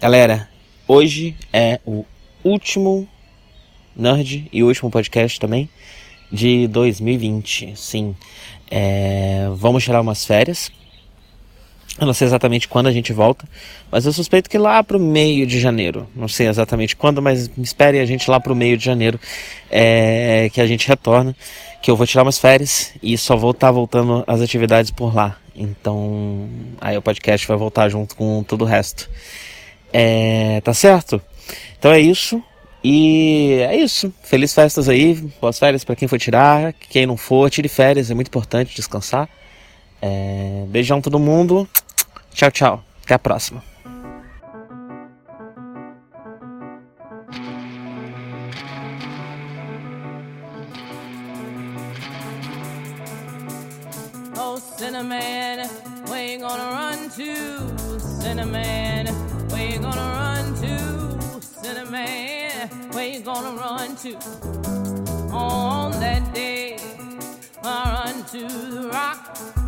Galera, hoje é o último Nerd e último podcast também de 2020. Sim, é, vamos tirar umas férias. Eu não sei exatamente quando a gente volta, mas eu suspeito que lá pro meio de janeiro. Não sei exatamente quando, mas espere a gente lá pro meio de janeiro é, que a gente retorna. Que eu vou tirar umas férias e só vou estar tá voltando às atividades por lá. Então, aí o podcast vai voltar junto com todo o resto. É, tá certo? Então é isso. E é isso. Feliz festas aí. Boas férias para quem for tirar. Quem não for, tire férias. É muito importante descansar. É, beijão todo mundo. Tchau, tchau. Até a próxima. Oh, Cinnamon, where you gonna run to? Cinnamon, gonna run to? On that day, I run to the rock.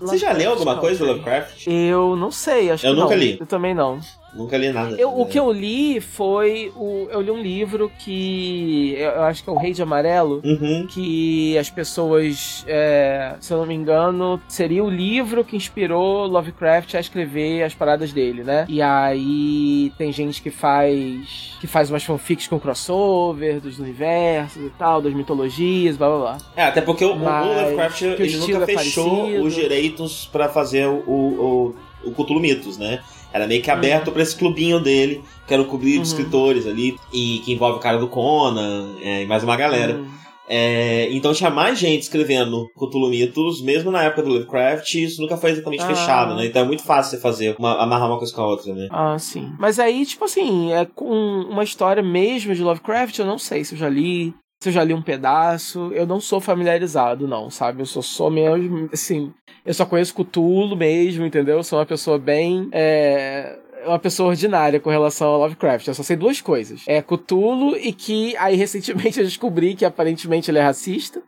Você já leu alguma coisa do Lovecraft? Eu não sei, acho eu que nunca não. li. Eu também não. Nunca li nada. Eu, o que eu li foi. O, eu li um livro que. Eu, acho que é O Rei de Amarelo. Uhum. Que as pessoas, é, se eu não me engano, seria o livro que inspirou Lovecraft a escrever as paradas dele, né? E aí tem gente que faz. que faz umas fanfics com crossover dos universos e tal, das mitologias, blá blá blá. É, até porque o, o Lovecraft ele nunca é fechou os direitos para fazer o, o, o Cthulhu Mitos, né? Era meio que aberto uhum. para esse clubinho dele, que era o clube uhum. de escritores ali, e que envolve o cara do Conan é, e mais uma galera. Uhum. É, então tinha mais gente escrevendo Cthulhu Mitos, mesmo na época do Lovecraft, isso nunca foi exatamente ah. fechado, né? Então é muito fácil você fazer, uma, amarrar uma coisa com a outra, né? Ah, sim. Mas aí, tipo assim, é com uma história mesmo de Lovecraft, eu não sei se eu já li, se eu já li um pedaço, eu não sou familiarizado, não, sabe? Eu sou só mesmo, assim, eu só conheço Cthulhu mesmo, entendeu? Eu sou uma pessoa bem. É, uma pessoa ordinária com relação ao Lovecraft. Eu só sei duas coisas. É Cthulhu e que aí recentemente eu descobri que aparentemente ele é racista.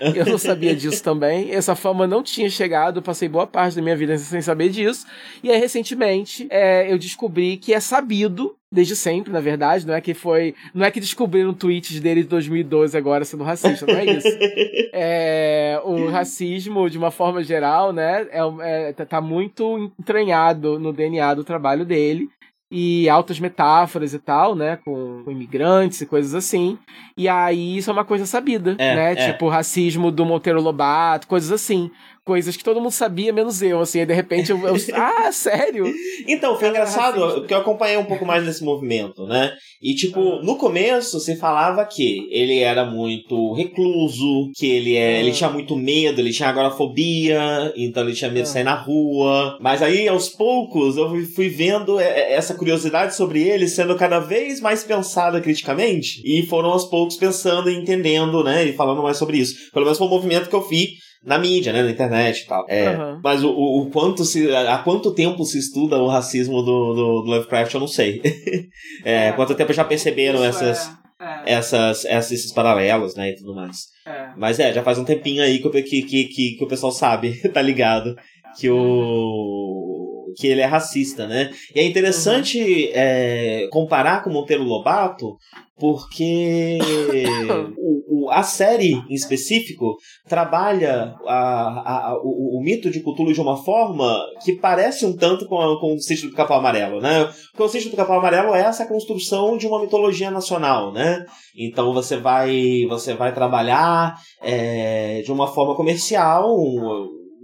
Eu não sabia disso também. Essa fama não tinha chegado, passei boa parte da minha vida sem saber disso. E aí, recentemente, é, eu descobri que é sabido desde sempre, na verdade, não é que foi, não é que descobriram tweets dele de 2012 agora sendo racista, não é isso. é, o racismo, de uma forma geral, né, é, é, tá muito entranhado no DNA do trabalho dele e altas metáforas e tal, né, com, com, imigrantes e coisas assim. E aí isso é uma coisa sabida, é, né, é. tipo racismo do Monteiro Lobato, coisas assim coisas que todo mundo sabia, menos eu, assim, e de repente eu, eu ah, sério? Então, foi engraçado, porque eu acompanhei um pouco mais desse movimento, né? E, tipo, no começo você falava que ele era muito recluso, que ele, é, ele tinha muito medo, ele tinha agorafobia, então ele tinha medo de sair na rua. Mas aí, aos poucos, eu fui vendo essa curiosidade sobre ele sendo cada vez mais pensada criticamente, e foram aos poucos pensando e entendendo, né, e falando mais sobre isso. Pelo menos foi um movimento que eu vi na mídia, né, na internet e tal. É, uhum. Mas o, o, quanto se, há quanto tempo se estuda o racismo do, do, do Lovecraft, eu não sei. é, é, quanto tempo já perceberam essas, é, é. essas, essas, esses paralelos, né, e tudo mais. É. Mas é, já faz um tempinho aí que, que, que, que, que o pessoal sabe, tá ligado, que o que ele é racista, né? E é interessante uhum. é, comparar com Monteiro Lobato, porque o, o, a série em específico trabalha a, a, o, o, mito de Cthulhu de uma forma que parece um tanto com, a, com o Sítio do Capão Amarelo, né? Porque o Sítio do Capão Amarelo é essa construção de uma mitologia nacional, né? Então você vai você vai trabalhar é, de uma forma comercial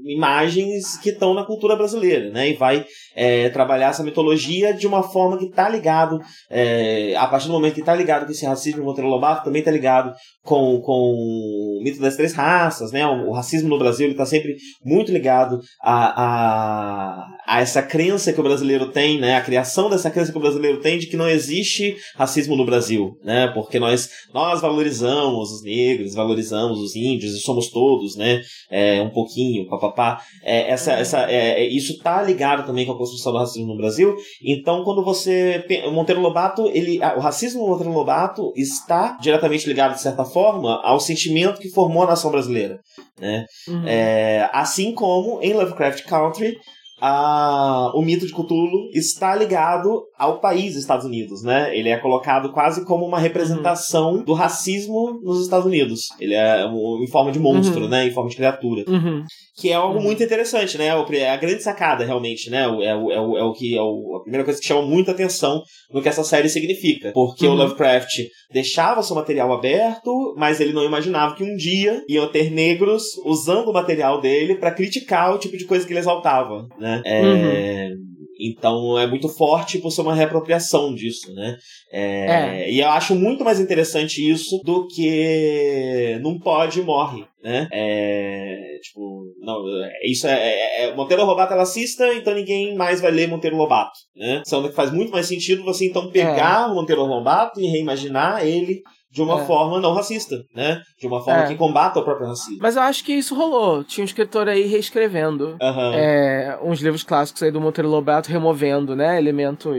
imagens que estão na cultura brasileira, né? E vai é, trabalhar essa mitologia de uma forma que está ligado, é, a partir do momento que está ligado com esse racismo, o Monteiro Lobato também está ligado com, com o mito das três raças, né? O, o racismo no Brasil está sempre muito ligado a, a, a, essa crença que o brasileiro tem, né? A criação dessa crença que o brasileiro tem de que não existe racismo no Brasil, né? Porque nós, nós valorizamos os negros, valorizamos os índios e somos todos, né? É, um pouquinho, papapá. É, essa, essa, é, é isso está ligado também com a construção do racismo no Brasil. Então, quando você. O Monteiro Lobato, ele, o racismo do Monteiro Lobato está diretamente ligado, de certa forma, ao sentimento que formou a nação brasileira. Né? Uhum. É, assim como em Lovecraft Country, a, o mito de Cthulhu está ligado ao país Estados Unidos, né? Ele é colocado quase como uma representação uhum. do racismo nos Estados Unidos. Ele é em forma de monstro, uhum. né? Em forma de criatura. Uhum. Que é algo muito interessante, né? É a grande sacada, realmente, né? É o, é o, é o que é o, a primeira coisa que chama muita atenção no que essa série significa. Porque o uhum. Lovecraft deixava seu material aberto, mas ele não imaginava que um dia iam ter negros usando o material dele para criticar o tipo de coisa que ele exaltava, né? né? É, uhum. Então é muito forte por ser uma reapropriação disso, né? É, é. E eu acho muito mais interessante isso do que não pode morre, né? É, tipo, não, isso é, é, é Monteiro Lobato ela assista, então ninguém mais vai ler Monteiro Lobato, né? Sendo que faz muito mais sentido você então pegar é. o Monteiro Lobato e reimaginar ele de uma é. forma não racista, né? De uma forma é. que combata o próprio racismo. Mas eu acho que isso rolou. Tinha um escritor aí reescrevendo uhum. é, uns livros clássicos aí do Monteiro Lobato, removendo, né? Elementos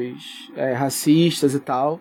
é, racistas e tal.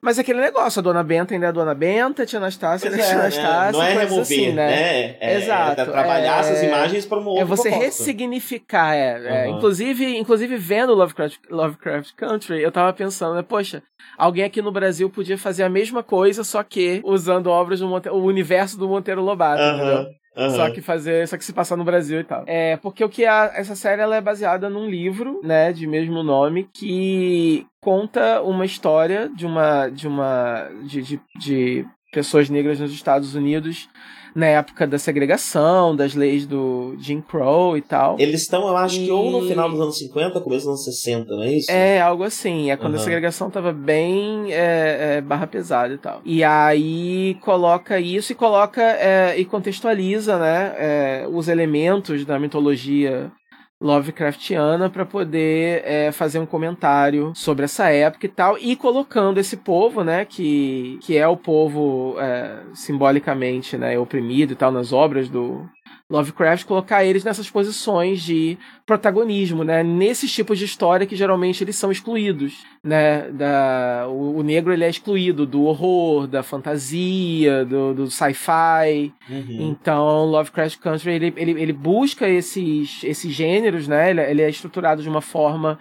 Mas é aquele negócio, a Dona Benta ainda é a Dona Benta, a Tia Anastácia ainda é a Tia né? Anastácia. Não é remover, assim, né? né? É, Exato. É trabalhar essas imagens para um outro É você propósito. ressignificar, é. Uhum. inclusive, inclusive, vendo Lovecraft, Lovecraft Country, eu tava pensando, né, poxa, alguém aqui no Brasil podia fazer a mesma coisa, só que usando obras do Monteiro, o universo do Monteiro Lobato, uhum. entendeu? Uhum. Só que fazer, só que se passar no Brasil e tal. É, porque o que a, essa série ela é baseada num livro, né, de mesmo nome, que conta uma história de uma de uma de, de, de pessoas negras nos Estados Unidos na época da segregação, das leis do Jim Crow e tal. Eles estão, eu acho e... que ou no final dos anos 50, começo dos anos 60, não é isso? É, algo assim. É quando uhum. a segregação tava bem é, é, barra pesada e tal. E aí coloca isso e coloca é, e contextualiza, né, é, os elementos da mitologia Lovecraftiana para poder é, fazer um comentário sobre essa época e tal, e colocando esse povo, né, que, que é o povo é, simbolicamente né, oprimido e tal, nas obras do, Lovecraft colocar eles nessas posições de protagonismo, né? Nesses tipos de história que geralmente eles são excluídos, né? Da, o, o negro ele é excluído do horror, da fantasia, do, do sci-fi. Uhum. Então, Lovecraft Country ele, ele, ele busca esses, esses gêneros, né? Ele, ele é estruturado de uma forma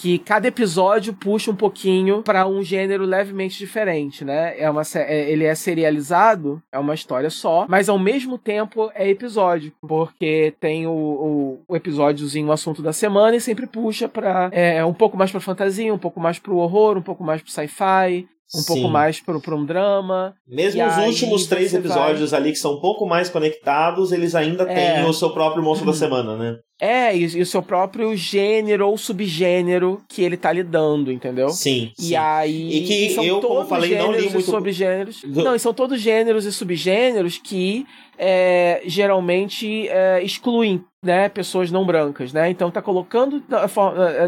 que cada episódio puxa um pouquinho para um gênero levemente diferente, né? É uma, é, ele é serializado, é uma história só, mas ao mesmo tempo é episódio, porque tem o, o, o episódiozinho, o assunto da semana e sempre puxa para é, um pouco mais para fantasia, um pouco mais para o horror, um pouco mais para sci-fi, um Sim. pouco mais para um drama. Mesmo os últimos três episódios vai... ali que são um pouco mais conectados, eles ainda é. têm o seu próprio monstro da semana, né? É, e, e, o seu próprio gênero ou subgênero que ele tá lidando, entendeu? Sim. E sim. aí. E que eu, como falei, não li muito. Subgêneros. Do... Não, e são todos gêneros e subgêneros que é, geralmente é, excluem né, pessoas não brancas, né? Então tá colocando na,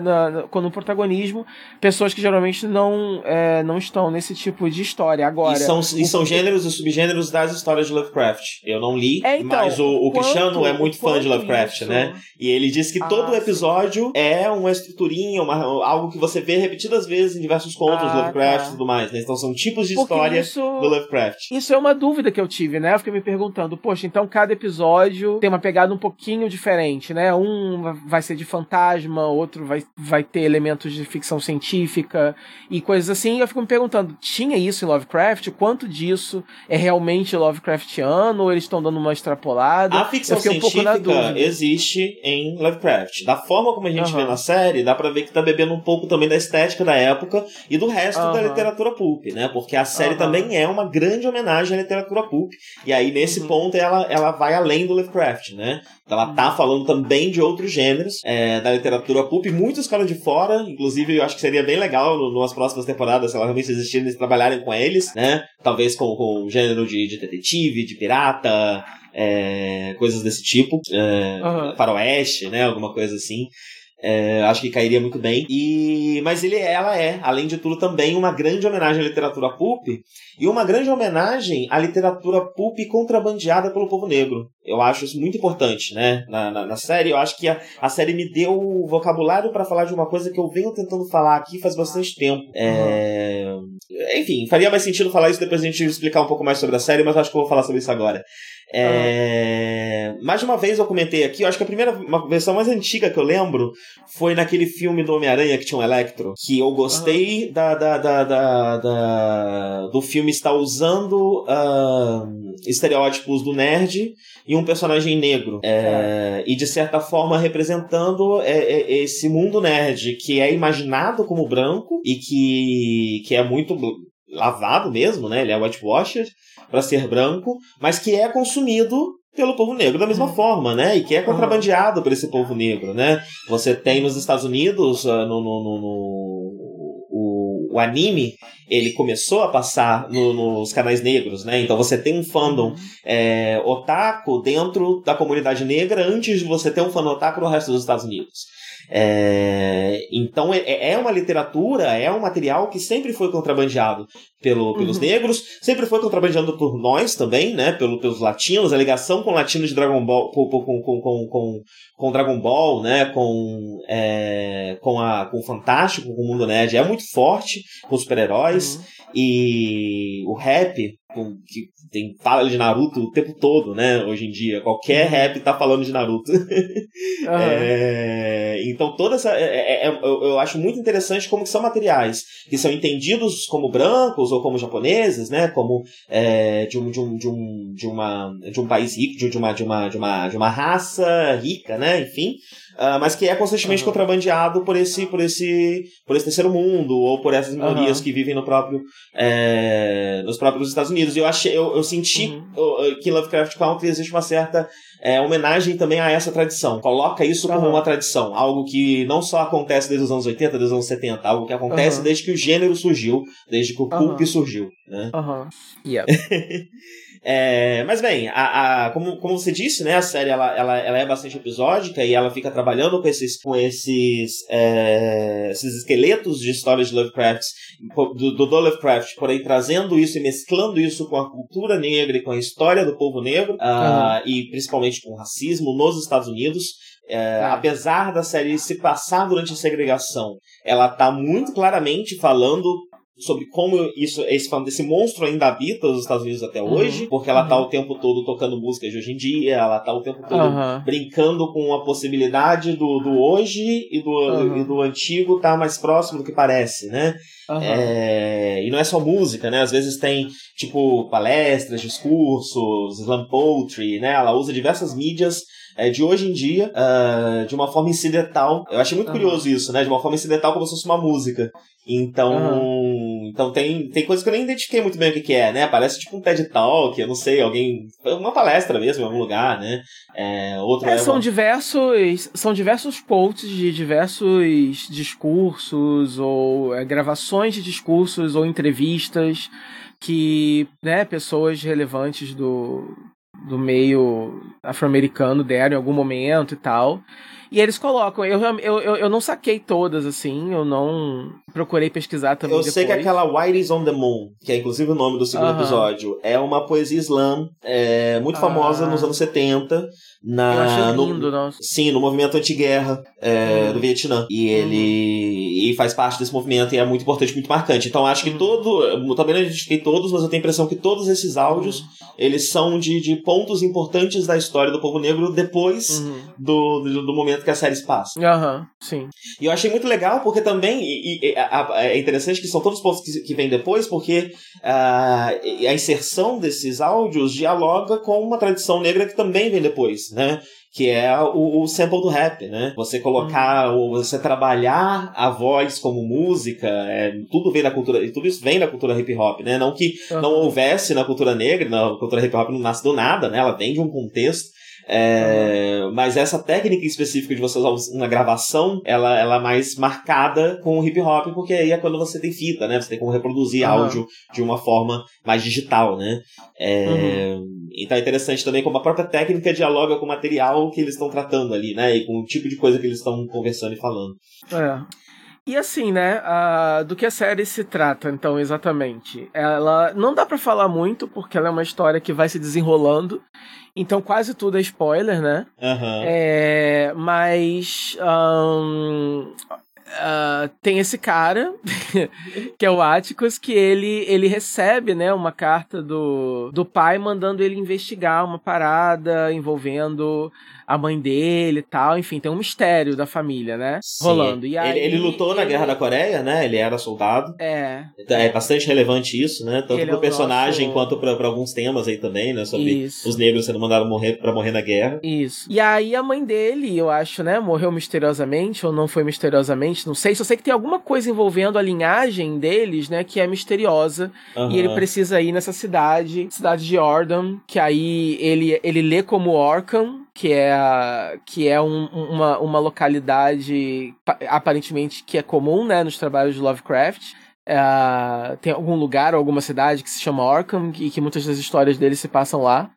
na, na, quando protagonismo pessoas que geralmente não é, não estão nesse tipo de história. Agora e são, e são gêneros e subgêneros das histórias de Lovecraft. Eu não li, é, então, mas o, o quanto, Cristiano é muito fã de Lovecraft, isso... né? E ele diz que ah, todo episódio sim. é uma estruturinha, uma, algo que você vê repetidas vezes em diversos contos ah, Lovecraft tá. e tudo mais. Né? Então são tipos de Porque história isso, do Lovecraft. Isso é uma dúvida que eu tive, né? Eu fiquei me perguntando, poxa, então cada episódio tem uma pegada um pouquinho diferente, né? Um vai ser de fantasma, outro vai, vai ter elementos de ficção científica e coisas assim. Eu fico me perguntando, tinha isso em Lovecraft? Quanto disso é realmente Lovecraftiano? Ou eles estão dando uma extrapolada? A ficção científica um existe em Lovecraft. Da forma como a gente uhum. vê na série, dá pra ver que tá bebendo um pouco também da estética da época e do resto uhum. da literatura pulp, né? Porque a série uhum. também é uma grande homenagem à literatura pulp. E aí, nesse uhum. Ponto, ela, ela vai além do Lovecraft, né? Ela tá uhum. falando também de outros gêneros é, da literatura pulp, muitos ficaram de fora, inclusive eu acho que seria bem legal no, nas próximas temporadas, se elas realmente existirem, eles trabalharem com eles, né? Talvez com, com gênero de, de detetive, de pirata, é, coisas desse tipo, é, uhum. faroeste, né? Alguma coisa assim. É, acho que cairia muito bem. E mas ele, ela é, além de tudo, também uma grande homenagem à literatura pulp e uma grande homenagem à literatura pulp contrabandeada pelo povo negro. Eu acho isso muito importante, né? Na, na, na série, eu acho que a, a série me deu o vocabulário para falar de uma coisa que eu venho tentando falar aqui faz bastante tempo. É... Enfim, faria mais sentido falar isso depois a gente explicar um pouco mais sobre a série, mas acho que eu vou falar sobre isso agora. É... Mais de uma vez eu comentei aqui, eu acho que a primeira uma versão mais antiga que eu lembro foi naquele filme do Homem-Aranha que tinha um Electro, que eu gostei uhum. da, da, da, da, da, do filme estar usando uh, estereótipos do nerd e um personagem negro. É, e de certa forma representando é, é, esse mundo nerd que é imaginado como branco e que, que é muito lavado mesmo, né? Ele é whitewashed para ser branco, mas que é consumido pelo povo negro da mesma uhum. forma, né? E que é contrabandeado uhum. por esse povo negro, né? Você tem nos Estados Unidos, uh, no, no, no, no o, o, anime, ele começou a passar no, nos canais negros, né? Então você tem um fandom uhum. é, otaku dentro da comunidade negra antes de você ter um fandom otaku no resto dos Estados Unidos. É, então é, é uma literatura, é um material que sempre foi contrabandeado pelo, pelos uhum. negros, sempre foi contrabandeado por nós também, né? Pelo, pelos latinos, a ligação com latinos de Dragon Ball, com, com, com, com, com Dragon Ball, né? Com, é, com, a, com o Fantástico, com o Mundo Nerd, é muito forte com os super-heróis. Uhum. E o rap, que tem fala de Naruto o tempo todo, né? Hoje em dia. Qualquer uhum. rap tá falando de Naruto. Uhum. é, então, toda essa. É, é, é eu acho muito interessante como são materiais que são entendidos como brancos ou como japoneses, né? Como é, de, um, de, um, de, um, de, uma, de um país rico, de, uma, de, uma, de, uma, de uma raça rica, né? Enfim. Uh, mas que é constantemente uhum. contrabandeado por esse, por esse, por esse terceiro mundo ou por essas minorias uhum. que vivem no próprio, é, nos próprios Estados Unidos. E eu achei, eu, eu senti uhum. que Lovecraft Country existe uma certa é, homenagem também a essa tradição. Coloca isso como uma tradição, algo que não só acontece desde os anos 80, desde os anos 70, algo que acontece desde que o gênero surgiu, desde que o pulp surgiu, né? Uhum. Yeah. É, mas bem, a, a, como, como você disse, né, a série ela, ela, ela é bastante episódica e ela fica trabalhando com esses, com esses, é, esses esqueletos de histórias de Lovecraft, do, do Lovecraft, porém trazendo isso e mesclando isso com a cultura negra e com a história do povo negro, uh, e principalmente com o racismo nos Estados Unidos. É, tá. Apesar da série se passar durante a segregação, ela está muito claramente falando sobre como isso, esse, desse monstro ainda habita os Estados Unidos até uhum. hoje, porque ela tá uhum. o tempo todo tocando músicas de hoje em dia, ela tá o tempo todo uhum. brincando com a possibilidade do, do hoje e do, uhum. e do antigo tá mais próximo do que parece, né? É, e não é só música, né? Às vezes tem, tipo, palestras, discursos, slam poetry, né? Ela usa diversas mídias é, de hoje em dia, uh, de uma forma incidental. Eu achei muito uhum. curioso isso, né? De uma forma incidental como se fosse uma música. Então, uhum. Então tem, tem coisas que eu nem identifiquei muito bem o que, que é, né? Parece tipo um TED Talk, eu não sei, alguém. Uma palestra mesmo em algum lugar, né? É, outro é, é são uma... diversos. São diversos posts de diversos discursos, ou é, gravações de discursos, ou entrevistas que né, pessoas relevantes do, do meio afro-americano deram em algum momento e tal. E eles colocam, eu, eu, eu, eu não saquei todas, assim, eu não procurei pesquisar também. Eu depois. sei que aquela White is on the Moon, que é inclusive o nome do segundo uh -huh. episódio, é uma poesia slam é, muito famosa nos anos 70. Na, eu achei lindo, no, nossa. Sim, no movimento anti-guerra é, uhum. do Vietnã. E ele uhum. e faz parte desse movimento e é muito importante, muito marcante. Então acho que uhum. todo. Também não identifiquei todos, mas eu tenho a impressão que todos esses áudios uhum. eles são de, de pontos importantes da história do povo negro depois uhum. do, do, do, momento que a série se passa. Aham, sim. E eu achei muito legal porque também. E, e, a, é interessante que são todos os pontos que, que vêm depois, porque uh, a inserção desses áudios dialoga com uma tradição negra que também vem depois, né? que é o, o sample do rap, né? Você colocar, uhum. você trabalhar a voz como música, é, tudo vem da cultura, tudo isso vem da cultura hip hop, né? Não que uhum. não houvesse na cultura negra, na cultura hip hop não nasce do nada, né? Ela vem de um contexto é. Mas essa técnica específica de você usar uma gravação, ela, ela é mais marcada com o hip hop, porque aí é quando você tem fita, né? Você tem como reproduzir uhum. áudio de uma forma mais digital, né? É, uhum. Então é interessante também como a própria técnica dialoga com o material que eles estão tratando ali, né? E com o tipo de coisa que eles estão conversando e falando. É. E assim, né, do que a série se trata, então, exatamente? Ela não dá para falar muito, porque ela é uma história que vai se desenrolando, então quase tudo é spoiler, né? Uhum. É, mas um, Uh, tem esse cara, que é o Atticus, que ele, ele recebe, né, uma carta do, do pai mandando ele investigar uma parada envolvendo a mãe dele e tal. Enfim, tem um mistério da família, né? Sim. Rolando. E aí, ele, ele lutou na Guerra da Coreia, né? Ele era soldado. É. É bastante relevante isso, né? Tanto ele pro é personagem nosso... quanto pra, pra, alguns temas aí também, né? Sobre isso. os negros sendo mandados morrer para morrer na guerra. Isso. E aí a mãe dele, eu acho, né? Morreu misteriosamente, ou não foi misteriosamente, não sei. Só sei que tem alguma coisa envolvendo a linhagem deles, né? Que é misteriosa. Uhum. E ele precisa ir nessa cidade, cidade de Ordon, que aí ele, ele lê como Orkham, que é, que é um, uma, uma localidade aparentemente que é comum né, nos trabalhos de Lovecraft. É, tem algum lugar ou alguma cidade que se chama Orkham e que muitas das histórias dele se passam lá.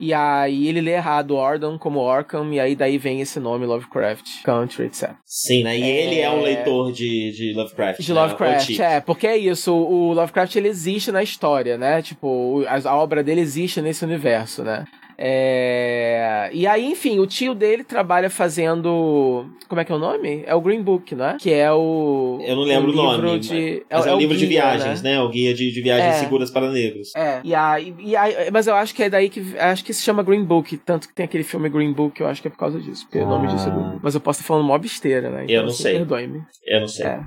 E aí ele lê errado Ordon como Orkham, e aí daí vem esse nome Lovecraft Country, etc. Sim, né? E é... ele é um leitor de, de Lovecraft. De né? Lovecraft, é, porque é isso, o Lovecraft ele existe na história, né? Tipo, a, a obra dele existe nesse universo, né? É... E aí, enfim, o tio dele trabalha fazendo. Como é que é o nome? É o Green Book, não é? Que é o. Eu não lembro o, nome. De... Mas é, é, é, o livro guia, de viagens, né? né? O guia de, de viagens é. seguras para negros. É. E aí, e aí, mas eu acho que é daí que. Acho que se chama Green Book. Tanto que tem aquele filme Green Book, eu acho que é por causa disso. Porque ah. o nome disso é ah. Mas eu posso estar falando mó besteira, né? Então, eu não assim, sei. Perdoe-me. Eu não sei. É.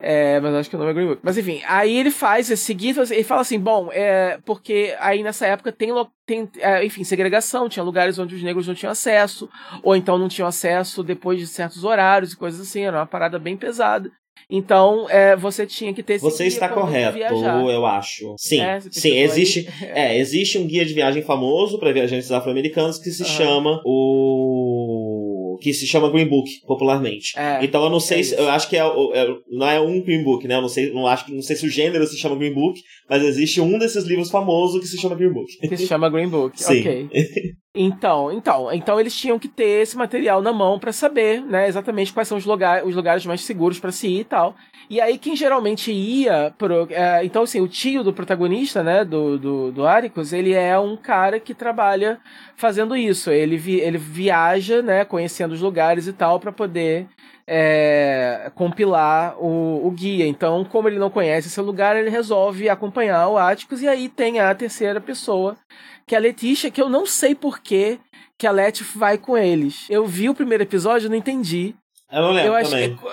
é, mas acho que o nome é Green Book. Mas enfim, aí ele faz esse seguinte, ele fala assim: bom, é. Porque aí nessa época tem, tem é, enfim, segregação tinha lugares onde os negros não tinham acesso, ou então não tinham acesso depois de certos horários e coisas assim, era uma parada bem pesada. Então, é, você tinha que ter esse Você está correto, eu acho. Sim, é, sim, existe, é, existe um guia de viagem famoso para viajantes afro-americanos que se uhum. chama o que se chama Green Book, popularmente. É, então eu não sei é se. Eu acho que é, é, não é um Green Book, né? Eu não sei, não acho não sei se o gênero se chama Green Book, mas existe um desses livros famosos que se chama Green Book. Que se chama Green Book, Sim. ok. Então, então, então eles tinham que ter esse material na mão para saber, né, exatamente quais são os, lugar, os lugares mais seguros para se ir e tal. E aí quem geralmente ia pro, é, então assim, o tio do protagonista, né, do do, do Aricus, ele é um cara que trabalha fazendo isso. Ele vi, ele viaja, né, conhecendo os lugares e tal para poder é, compilar o, o, guia. Então, como ele não conhece esse lugar, ele resolve acompanhar o Atticus e aí tem a terceira pessoa que é a Letícia, que eu não sei por que a Leti vai com eles. Eu vi o primeiro episódio e não entendi. Eu não lembro eu também. Que,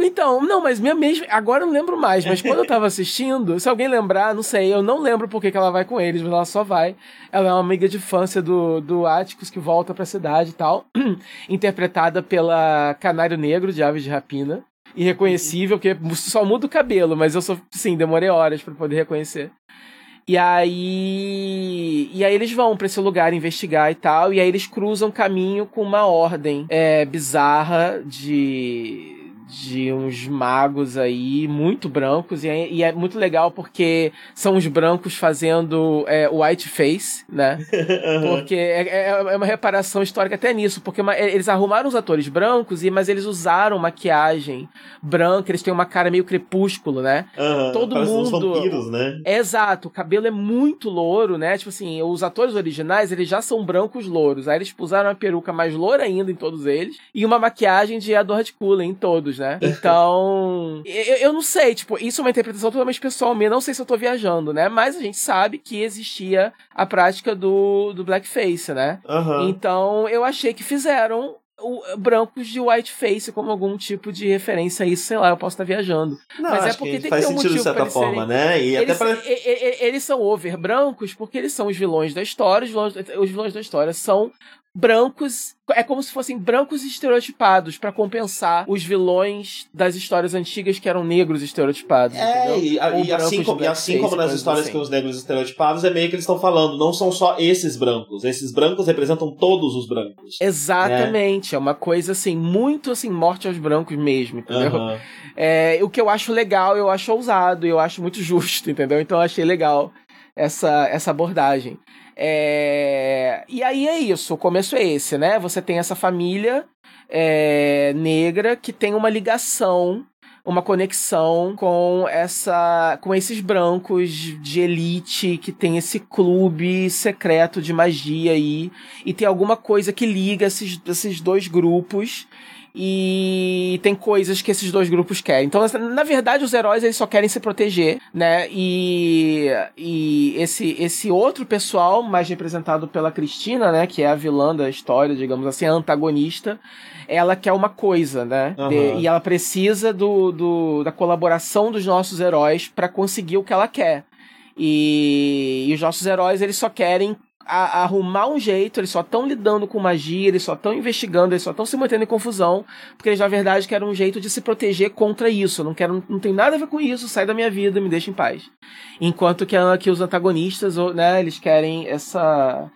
então, não, mas minha mesma. Agora eu não lembro mais, mas quando eu tava assistindo, se alguém lembrar, não sei, eu não lembro por que, ela vai com eles, mas ela só vai. Ela é uma amiga de infância do, do Atticus que volta pra cidade e tal, interpretada pela Canário Negro de Aves de Rapina. Irreconhecível, porque só muda o cabelo, mas eu só, sim, demorei horas para poder reconhecer. E aí. E aí eles vão para esse lugar investigar e tal. E aí eles cruzam caminho com uma ordem é, bizarra de de uns magos aí muito brancos e é, e é, muito legal porque são os brancos fazendo é, white face, né? Porque é, é, é, uma reparação histórica até nisso, porque eles arrumaram os atores brancos e mas eles usaram maquiagem branca, eles têm uma cara meio crepúsculo, né? Uhum, Todo mundo vampiros, né? Exato, o cabelo é muito louro, né? Tipo assim, os atores originais eles já são brancos louros, aí eles usaram uma peruca mais loura ainda em todos eles e uma maquiagem de Edward Cullen em todos, né? Então, eu, eu não sei, tipo, isso é uma interpretação totalmente pessoal minha, não sei se eu tô viajando, né? Mas a gente sabe que existia a prática do, do blackface, né? Uhum. Então, eu achei que fizeram o, brancos de whiteface como algum tipo de referência a isso, sei lá, eu posso estar viajando. Não, Mas é porque tem faz que ter um sentido de certa forma, serem... né? E eles, até pra... eles são over brancos porque eles são os vilões da história, os vilões, os vilões da história são brancos. É como se fossem brancos estereotipados para compensar os vilões das histórias antigas que eram negros estereotipados. É, e, e, assim, como, e assim como nas histórias assim. com os negros estereotipados, é meio que eles estão falando, não são só esses brancos. Esses brancos representam todos os brancos. Exatamente. Né? É uma coisa assim, muito assim, morte aos brancos mesmo, entendeu? Uhum. É, o que eu acho legal, eu acho ousado, eu acho muito justo, entendeu? Então eu achei legal essa, essa abordagem. É... E aí é isso, o começo é esse, né? Você tem essa família é, negra que tem uma ligação, uma conexão com essa, com esses brancos de elite que tem esse clube secreto de magia aí e tem alguma coisa que liga esses, esses dois grupos e tem coisas que esses dois grupos querem. Então, na verdade, os heróis eles só querem se proteger, né? E, e esse, esse outro pessoal, mais representado pela Cristina, né? Que é a vilã da história, digamos assim, a antagonista, ela quer uma coisa, né? Uhum. De, e ela precisa do, do, da colaboração dos nossos heróis para conseguir o que ela quer. E, e, os nossos heróis eles só querem a, arrumar um jeito, eles só estão lidando com magia, eles só estão investigando, eles só estão se mantendo em confusão, porque eles na verdade querem um jeito de se proteger contra isso. não quero, não tem nada a ver com isso, sai da minha vida, me deixa em paz. Enquanto que, que os antagonistas, né, eles querem essa.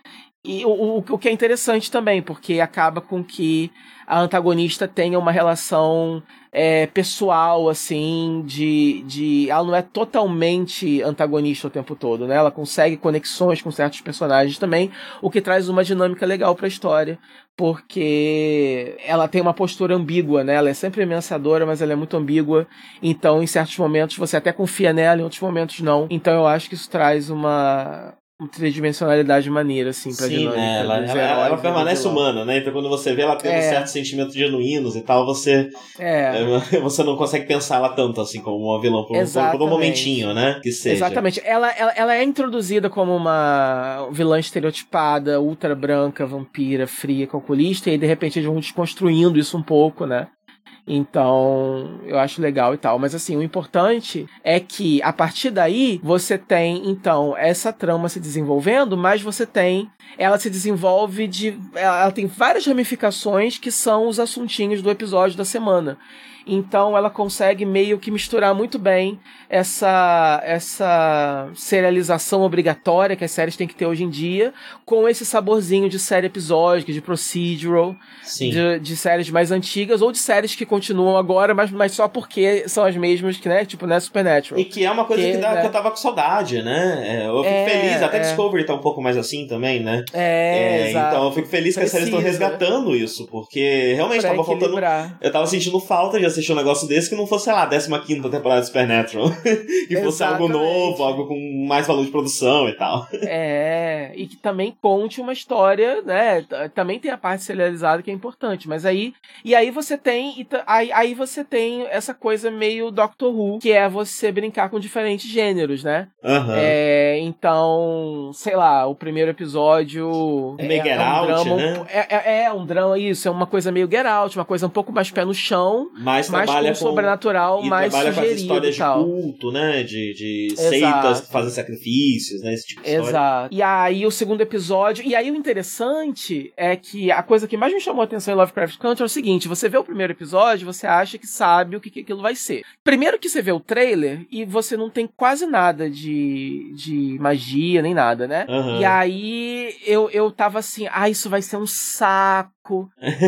E o, o, o que é interessante também, porque acaba com que a antagonista tenha uma relação é, pessoal, assim, de, de. Ela não é totalmente antagonista o tempo todo, né? Ela consegue conexões com certos personagens também, o que traz uma dinâmica legal para a história, porque ela tem uma postura ambígua, né? Ela é sempre ameaçadora, mas ela é muito ambígua. Então, em certos momentos, você até confia nela, em outros momentos não. Então, eu acho que isso traz uma, uma tridimensionalidade maneira, assim, pra Sim, dinâmica. Né? Ela, ela, ela permanece humana, né? Então quando você vê ela tendo é. certos sentimentos genuínos e tal, você. É. Você não consegue pensar ela tanto assim como uma vilã por, por, um momentinho, né? Que seja. Exatamente. Ela, ela, ela é introduzida como uma vilã estereotipada, ultra branca, vampira, fria, calculista, e aí, de repente eles vão desconstruindo isso um pouco, né? Então, eu acho legal e tal. Mas assim, o importante é que a partir daí você tem, então, essa trama se desenvolvendo, mas você tem. Ela se desenvolve de. Ela tem várias ramificações que são os assuntinhos do episódio da semana. Então ela consegue meio que misturar muito bem essa essa serialização obrigatória que as séries têm que ter hoje em dia com esse saborzinho de série episódica, de procedural, de, de, séries mais antigas ou de séries que continuam agora, mas, mas só porque são as mesmas que, né, tipo, né, Supernatural. E que é uma coisa que, que, dá, né? que eu tava com saudade, né? É, eu fico é, feliz, até é. Discovery tá um pouco mais assim também, né? É, é então eu fico feliz Precisa. que as séries estão resgatando isso, porque realmente pra tava faltando. Eu tava sentindo falta de assistir um negócio desse que não fosse, sei lá, 15 temporada de Supernatural. que fosse algo novo, algo com mais valor de produção e tal. É, e que também conte uma história, né? Também tem a parte serializada que é importante, mas aí. E aí você tem. Aí, aí você tem essa coisa meio Doctor Who, que é você brincar com diferentes gêneros, né? Uhum. É, então, sei lá, o primeiro episódio. É meio é, Get é um Out, drama, né? É, é, é, um drama, isso, é uma coisa meio Get Out, uma coisa um pouco mais pé no chão. Mais mais trabalha com sobrenatural, e mais trabalha sugerido com as histórias de culto, né? De, de seitas que fazem sacrifícios, né? Esse tipo de Exato. história. E aí o segundo episódio. E aí o interessante é que a coisa que mais me chamou a atenção em Lovecraft Country é o seguinte: você vê o primeiro episódio, você acha que sabe o que, que aquilo vai ser. Primeiro que você vê o trailer e você não tem quase nada de, de magia, nem nada, né? Uhum. E aí eu, eu tava assim, ah, isso vai ser um saco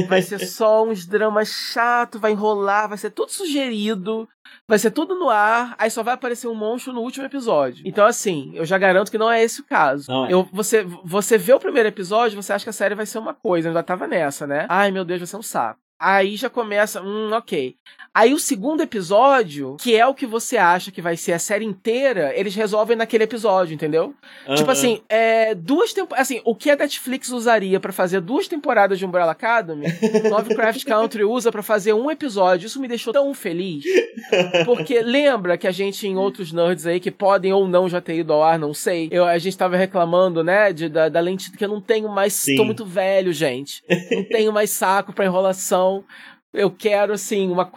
vai ser só uns dramas chato, vai enrolar, vai ser tudo sugerido, vai ser tudo no ar, aí só vai aparecer um monstro no último episódio. Então, assim, eu já garanto que não é esse o caso. É. Eu, você, você vê o primeiro episódio, você acha que a série vai ser uma coisa, eu já tava nessa, né? Ai, meu Deus, vai ser um saco. Aí já começa, hum, ok. Aí o segundo episódio, que é o que você acha que vai ser a série inteira, eles resolvem naquele episódio, entendeu? Uhum. Tipo assim, é, duas temporadas. Assim, o que a Netflix usaria para fazer duas temporadas de Umbrella Academy, Lovecraft Country usa para fazer um episódio. Isso me deixou tão feliz. Porque lembra que a gente, em outros nerds aí, que podem ou não já ter ido ao ar, não sei, eu, a gente tava reclamando, né, de, da, da lente que eu não tenho mais. Sim. Tô muito velho, gente. Não tenho mais saco pra enrolação. Eu quero, assim, uma,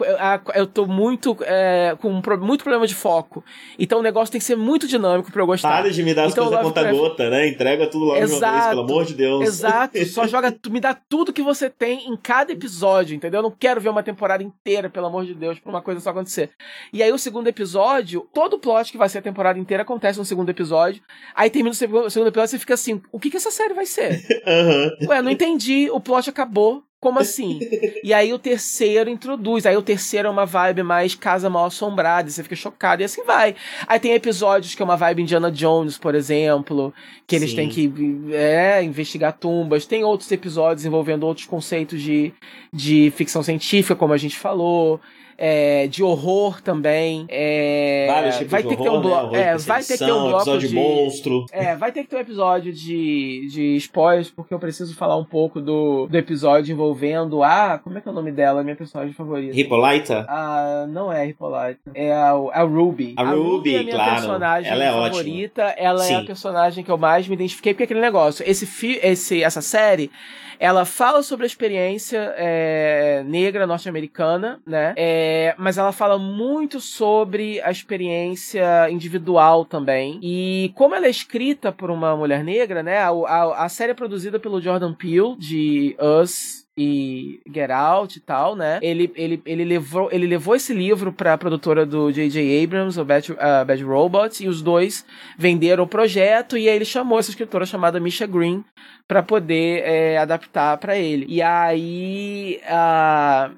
eu tô muito é, com muito problema de foco. Então o negócio tem que ser muito dinâmico pra eu gostar. Para de me dar as então, coisas conta gota, né? Entrega tudo logo exato, de uma vez, pelo amor de Deus. Exato, só joga, me dá tudo que você tem em cada episódio, entendeu? Eu não quero ver uma temporada inteira, pelo amor de Deus, pra uma coisa só acontecer. E aí o segundo episódio, todo o plot que vai ser a temporada inteira acontece no segundo episódio. Aí termina o segundo episódio e você fica assim, o que que essa série vai ser? uhum. Ué, não entendi, o plot acabou. Como assim? e aí o terceiro introduz. Aí o terceiro é uma vibe mais casa mal assombrada, e você fica chocado, e assim vai. Aí tem episódios que é uma vibe Indiana Jones, por exemplo, que eles Sim. têm que é, investigar tumbas. Tem outros episódios envolvendo outros conceitos de, de ficção científica, como a gente falou é, de horror também. É, Vários tipos vai de ter horror, que ter um bloco. Né? É, vai ter que ter um bloco episódio de monstro. É, vai ter que ter um episódio de, de spoilers, porque eu preciso falar um pouco do, do episódio envolvendo a. Como é que é o nome dela? Minha personagem favorita. Hippolyta? Ah, não é Hippolyta. É a, a Ruby. A, a Ruby, Ruby, é a minha claro. personagem ela é favorita. Ótima. Ela Sim. é a personagem que eu mais me identifiquei, porque é aquele negócio. Esse, fi, esse essa série ela fala sobre a experiência é, negra norte-americana, né? É, mas ela fala muito sobre a experiência individual também. E como ela é escrita por uma mulher negra, né? A, a, a série é produzida pelo Jordan Peele, de Us e Get Out e tal, né? Ele, ele, ele, levou, ele levou esse livro para a produtora do J.J. Abrams, o Bad, uh, Bad Robots, e os dois venderam o projeto e aí ele chamou essa escritora chamada Misha Green para poder é, adaptar para ele. E aí, uh,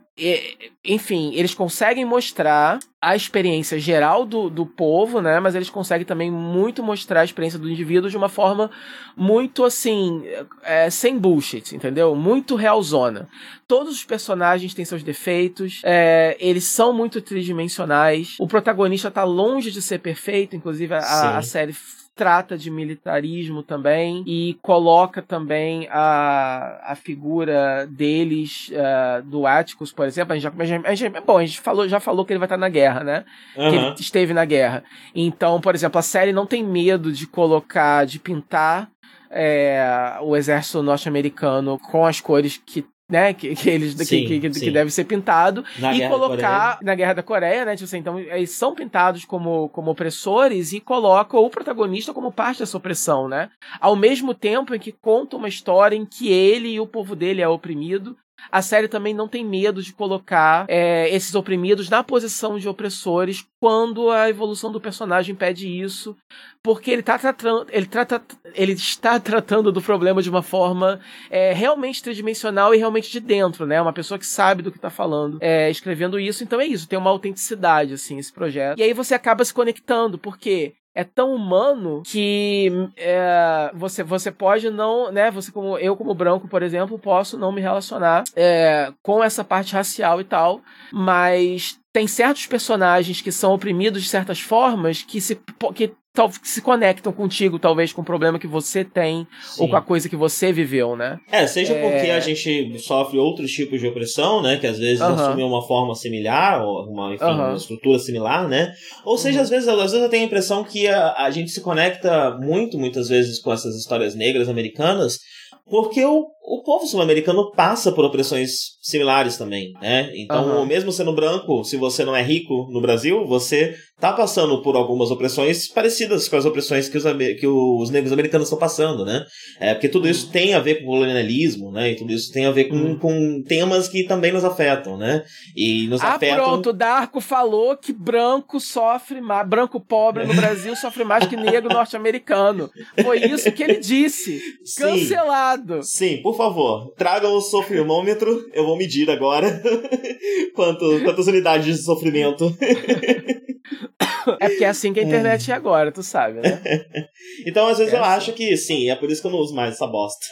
enfim, eles conseguem mostrar a experiência geral do, do povo, né? Mas eles conseguem também muito mostrar a experiência do indivíduo de uma forma muito assim, é, sem bullshit, entendeu? Muito realzona. Todos os personagens têm seus defeitos, é, eles são muito tridimensionais. O protagonista tá longe de ser perfeito, inclusive a, a série trata de militarismo também e coloca também a, a figura deles, uh, do Atticus, por exemplo. A gente, já, a gente, bom, a gente falou, já falou que ele vai estar na guerra, né? Uhum. Que ele esteve na guerra. Então, por exemplo, a série não tem medo de colocar, de pintar é, o exército norte-americano com as cores que né, que, que eles sim, que, que, que, deve ser pintado na e colocar na Guerra da Coreia, né, tipo assim, então eles são pintados como, como opressores e colocam o protagonista como parte dessa opressão, né? Ao mesmo tempo em que conta uma história em que ele e o povo dele é oprimido a série também não tem medo de colocar é, esses oprimidos na posição de opressores quando a evolução do personagem pede isso, porque ele, tá tratando, ele, trata, ele está tratando do problema de uma forma é, realmente tridimensional e realmente de dentro, né? Uma pessoa que sabe do que está falando, é, escrevendo isso. Então é isso, tem uma autenticidade, assim, esse projeto. E aí você acaba se conectando, porque é tão humano que é, você, você pode não, né? Você como eu como branco, por exemplo, posso não me relacionar é, com essa parte racial e tal, mas tem certos personagens que são oprimidos de certas formas que se que que se conectam contigo, talvez, com o problema que você tem Sim. ou com a coisa que você viveu, né? É, seja é... porque a gente sofre outros tipos de opressão, né? Que às vezes uh -huh. assumem uma forma similar, ou uma, enfim, uh -huh. uma estrutura similar, né? Ou seja, uh -huh. às vezes, às vezes eu tenho a impressão que a, a gente se conecta muito, muitas vezes, com essas histórias negras americanas, porque o, o povo sul-americano passa por opressões similares também, né? Então, uhum. mesmo sendo branco, se você não é rico no Brasil, você tá passando por algumas opressões parecidas com as opressões que os, que os negros americanos estão passando, né? É, porque tudo isso tem a ver com colonialismo, né? E tudo isso tem a ver com, uhum. com temas que também nos afetam, né? E nos ah, afetam... pronto, o Darko falou que branco sofre mais, branco pobre no Brasil sofre mais que negro norte-americano. Foi isso que ele disse. Sim. Cancelado. Sim, por favor, tragam o sofrimômetro, eu vou medir agora Quanto, quantas unidades de sofrimento. É porque é assim que a internet é agora, tu sabe, né? então, às vezes é eu assim. acho que sim, é por isso que eu não uso mais essa bosta.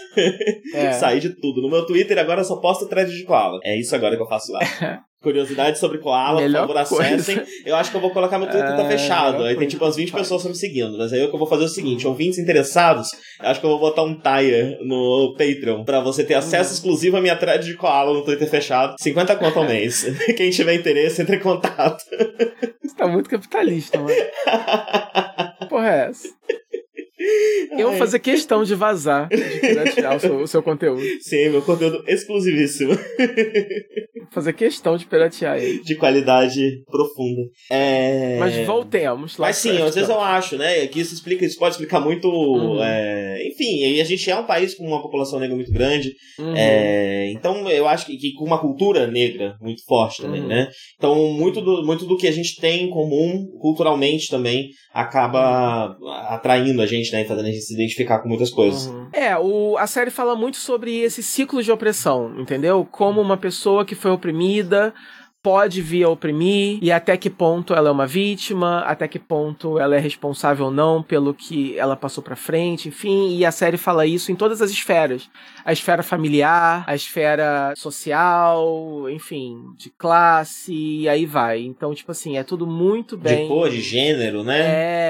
É. Saí de tudo. No meu Twitter agora eu só posto thread de koala. É isso agora que eu faço lá. Curiosidade sobre Koala, Melhor por favor, acessem. Coisa. Eu acho que eu vou colocar meu Twitter, tá fechado. Aí tem tipo umas 20 pessoas me seguindo. Mas aí o que eu vou fazer é o seguinte: ouvintes interessados, eu acho que eu vou botar um tire no Patreon pra você ter acesso uhum. exclusivo à minha thread de Koala no Twitter fechado. 50 conto ao mês. Quem tiver interesse, entre em contato. Você tá muito capitalista, mano. Porra, é essa? Eu vou fazer questão de vazar, de piratear o seu, o seu conteúdo. Sim, meu conteúdo exclusivíssimo. fazer questão de piratear ele. De qualidade profunda. É... Mas voltemos. Mas sim, às vezes eu acho, né? Que isso explica, isso pode explicar muito. Uhum. É... Enfim, e a gente é um país com uma população negra muito grande. Uhum. É... Então eu acho que, que, com uma cultura negra muito forte também, uhum. né? Então muito do, muito do que a gente tem em comum culturalmente também acaba atraindo a gente, né? E fazendo a gente se identificar com muitas coisas. Uhum. É, o, a série fala muito sobre esse ciclo de opressão, entendeu? Como uma pessoa que foi oprimida pode vir a oprimir e até que ponto ela é uma vítima, até que ponto ela é responsável ou não pelo que ela passou para frente, enfim, e a série fala isso em todas as esferas. A esfera familiar, a esfera social, enfim, de classe, e aí vai. Então, tipo assim, é tudo muito bem. De cor, de gênero, né?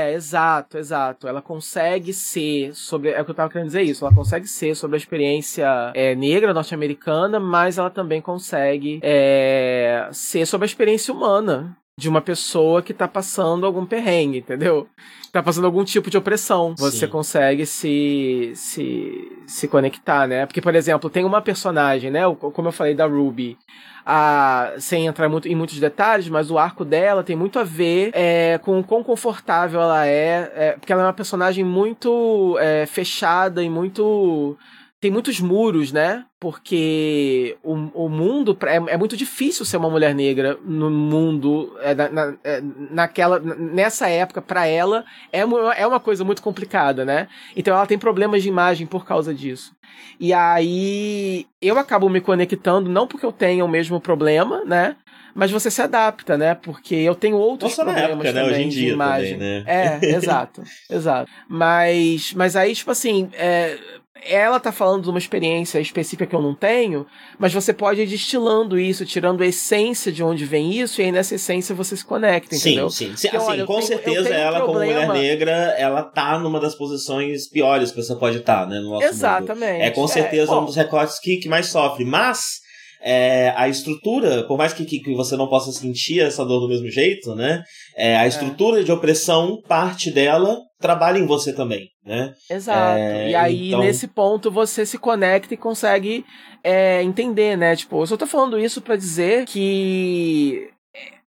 É, exato, exato. Ela consegue ser sobre. É o que eu tava querendo dizer isso. Ela consegue ser sobre a experiência é, negra norte-americana, mas ela também consegue é, ser sobre a experiência humana de uma pessoa que tá passando algum perrengue, entendeu? Tá passando algum tipo de opressão. Você Sim. consegue se, se, se conectar, né? Porque, por exemplo, tem uma personagem, né? Como eu falei da Ruby. A, sem entrar muito, em muitos detalhes, mas o arco dela tem muito a ver é, com o quão confortável ela é, é, porque ela é uma personagem muito é, fechada e muito tem muitos muros, né? Porque o, o mundo. É, é muito difícil ser uma mulher negra no mundo. É, na, na, é, naquela, nessa época, para ela, é uma, é uma coisa muito complicada, né? Então ela tem problemas de imagem por causa disso. E aí eu acabo me conectando, não porque eu tenha o mesmo problema, né? mas você se adapta, né? Porque eu tenho outros Nossa, problemas época, né? também né? Hoje em dia de imagem. Também, né? É, exato, exato. Mas, mas aí, tipo assim, é, ela tá falando de uma experiência específica que eu não tenho, mas você pode ir destilando isso, tirando a essência de onde vem isso, e aí nessa essência você se conecta, entendeu? Sim, sim. Porque, assim, olha, com tenho, certeza ela, um como mulher negra, ela tá numa das posições piores que você pode estar, tá, né? No nosso Exatamente. Mundo. É com certeza é, um dos recortes que, que mais sofre. Mas é, a estrutura, por mais que, que, você não possa sentir essa dor do mesmo jeito, né? É, a é. estrutura é. de opressão, parte dela, trabalha em você também, né? Exato. É, e aí, então... nesse ponto, você se conecta e consegue é, entender, né? Tipo, eu só tô falando isso para dizer que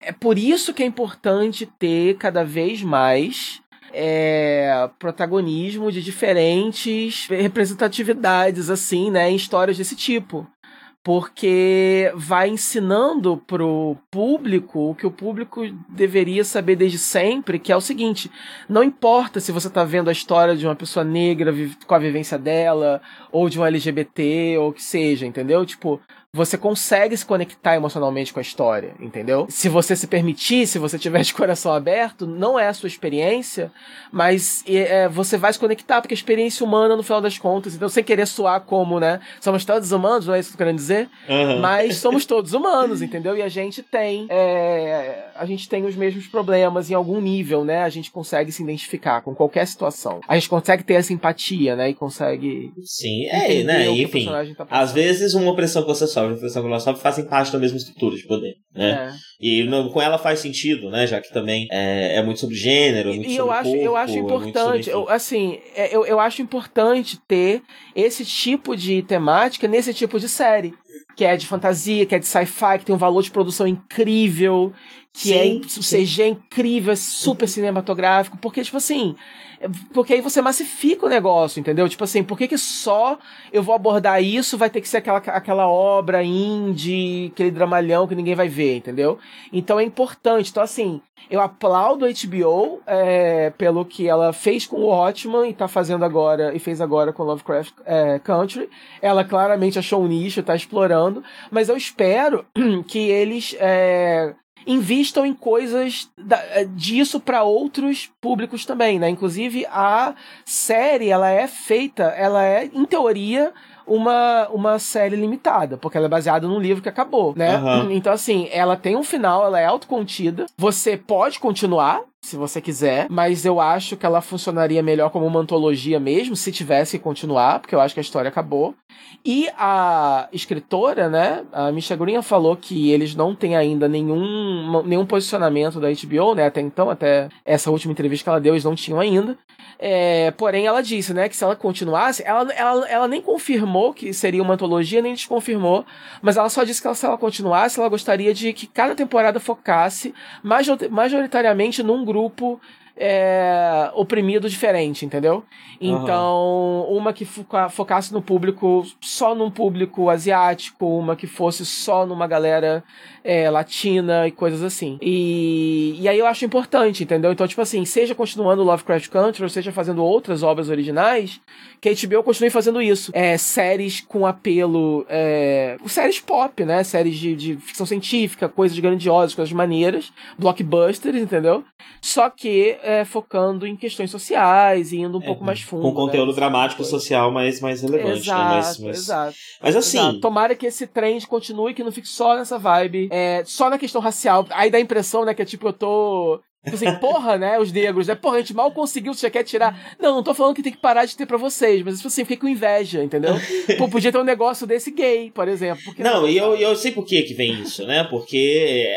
é por isso que é importante ter cada vez mais é, protagonismo de diferentes representatividades, assim, né, em histórias desse tipo porque vai ensinando pro público o que o público deveria saber desde sempre, que é o seguinte: não importa se você tá vendo a história de uma pessoa negra com a vivência dela, ou de um LGBT, ou o que seja, entendeu? Tipo, você consegue se conectar emocionalmente com a história, entendeu? Se você se permitir, se você tiver de coração aberto, não é a sua experiência, mas é, você vai se conectar, porque a experiência humana, no final das contas, então sem querer soar como, né? Somos todos humanos, não é isso que eu tô querendo dizer? Uhum. Mas somos todos humanos, entendeu? E a gente tem. É, a gente tem os mesmos problemas em algum nível, né? A gente consegue se identificar com qualquer situação. A gente consegue ter essa empatia, né? E consegue. Sim, é, né? Enfim. Tá às vezes uma opressão que você sofre, sofre, fazem parte da mesma estrutura de poder, né? É. E no, com ela faz sentido, né? Já que também é, é muito sobre gênero, é muito e, sobre eu acho, corpo, eu acho importante, é eu, assim, é, eu, eu acho importante ter esse tipo de temática nesse tipo de série que é de fantasia, que é de sci-fi, que tem um valor de produção incrível, que é sim, é o CG é incrível, é super cinematográfico, porque, tipo assim, porque aí você massifica o negócio, entendeu? Tipo assim, por que, que só eu vou abordar isso, vai ter que ser aquela, aquela obra indie, aquele dramalhão que ninguém vai ver, entendeu? Então é importante. Então, assim, eu aplaudo a HBO é, pelo que ela fez com o Watchman e tá fazendo agora, e fez agora com Lovecraft é, Country. Ela claramente achou um nicho, tá explorando, mas eu espero que eles é, invistam em coisas da, eh, disso para outros públicos também, né? Inclusive a série, ela é feita, ela é em teoria uma, uma série limitada, porque ela é baseada num livro que acabou, né? Uhum. Então, assim, ela tem um final, ela é autocontida. Você pode continuar, se você quiser, mas eu acho que ela funcionaria melhor como uma antologia mesmo, se tivesse que continuar, porque eu acho que a história acabou. E a escritora, né, a Misha Green falou que eles não têm ainda nenhum, nenhum posicionamento da HBO, né, até então, até essa última entrevista que ela deu, eles não tinham ainda. É, porém, ela disse, né, que se ela continuasse, ela, ela, ela nem confirmou que seria uma antologia, nem desconfirmou, mas ela só disse que ela, se ela continuasse, ela gostaria de que cada temporada focasse majoritariamente num grupo é, oprimido diferente, entendeu? Então, uhum. uma que focasse no público, só num público asiático, uma que fosse só numa galera é, latina e coisas assim. E, e aí eu acho importante, entendeu? Então, tipo assim, seja continuando Lovecraft Country, ou seja fazendo outras obras originais, que a HBO continue fazendo isso. É, séries com apelo. É, séries pop, né? Séries de, de ficção científica, coisas grandiosas, coisas maneiras, blockbusters, entendeu? Só que é, focando em questões sociais e indo um é, pouco mais fundo. Com conteúdo né? dramático social mais, mais relevante. Exato, né? mas, mas, exato. Mas assim. Exato. Tomara que esse trend continue, que não fique só nessa vibe, é, só na questão racial. Aí dá a impressão, né, que é tipo, eu tô Tipo assim, porra, né? Os negros, né? Porra, a gente mal conseguiu, você já quer tirar. Não, não tô falando que tem que parar de ter pra vocês, mas tipo assim, fiquei com inveja, entendeu? Pô, podia ter um negócio desse gay, por exemplo. Não, não, e eu, eu sei por que que vem isso, né? Porque,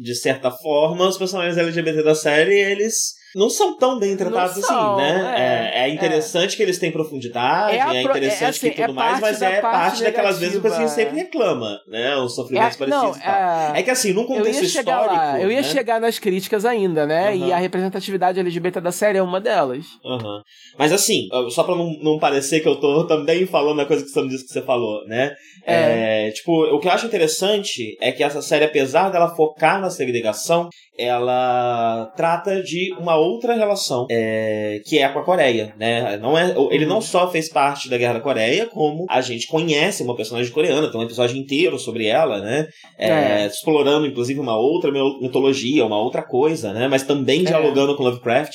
de certa forma, os personagens LGBT da série, eles não são tão bem tratados assim, são, né? É, é, é interessante é. que eles têm profundidade, é, é interessante é, assim, que tudo mais, mas é parte, daquelas vezes que a gente sempre reclama, né? Os sofrimentos parecidos. Não, é, que assim, num contexto histórico. Lá, eu ia né? chegar nas críticas ainda, né? Uhum. E a representatividade LGBT da série é uma delas. Uhum. Mas assim, só pra não, não parecer que eu tô também falando a coisa que você disse que você falou, né? É. tipo, o que eu acho interessante é que essa série, apesar dela focar na segregação, ela trata de uma outra relação, é, que é com a Coreia, né? Não é, ele não só fez parte da Guerra da Coreia, como a gente conhece uma personagem coreana, tem um episódio inteiro sobre ela, né? É, é. Explorando, inclusive, uma outra mitologia, uma outra coisa, né? Mas também é. dialogando com Lovecraft.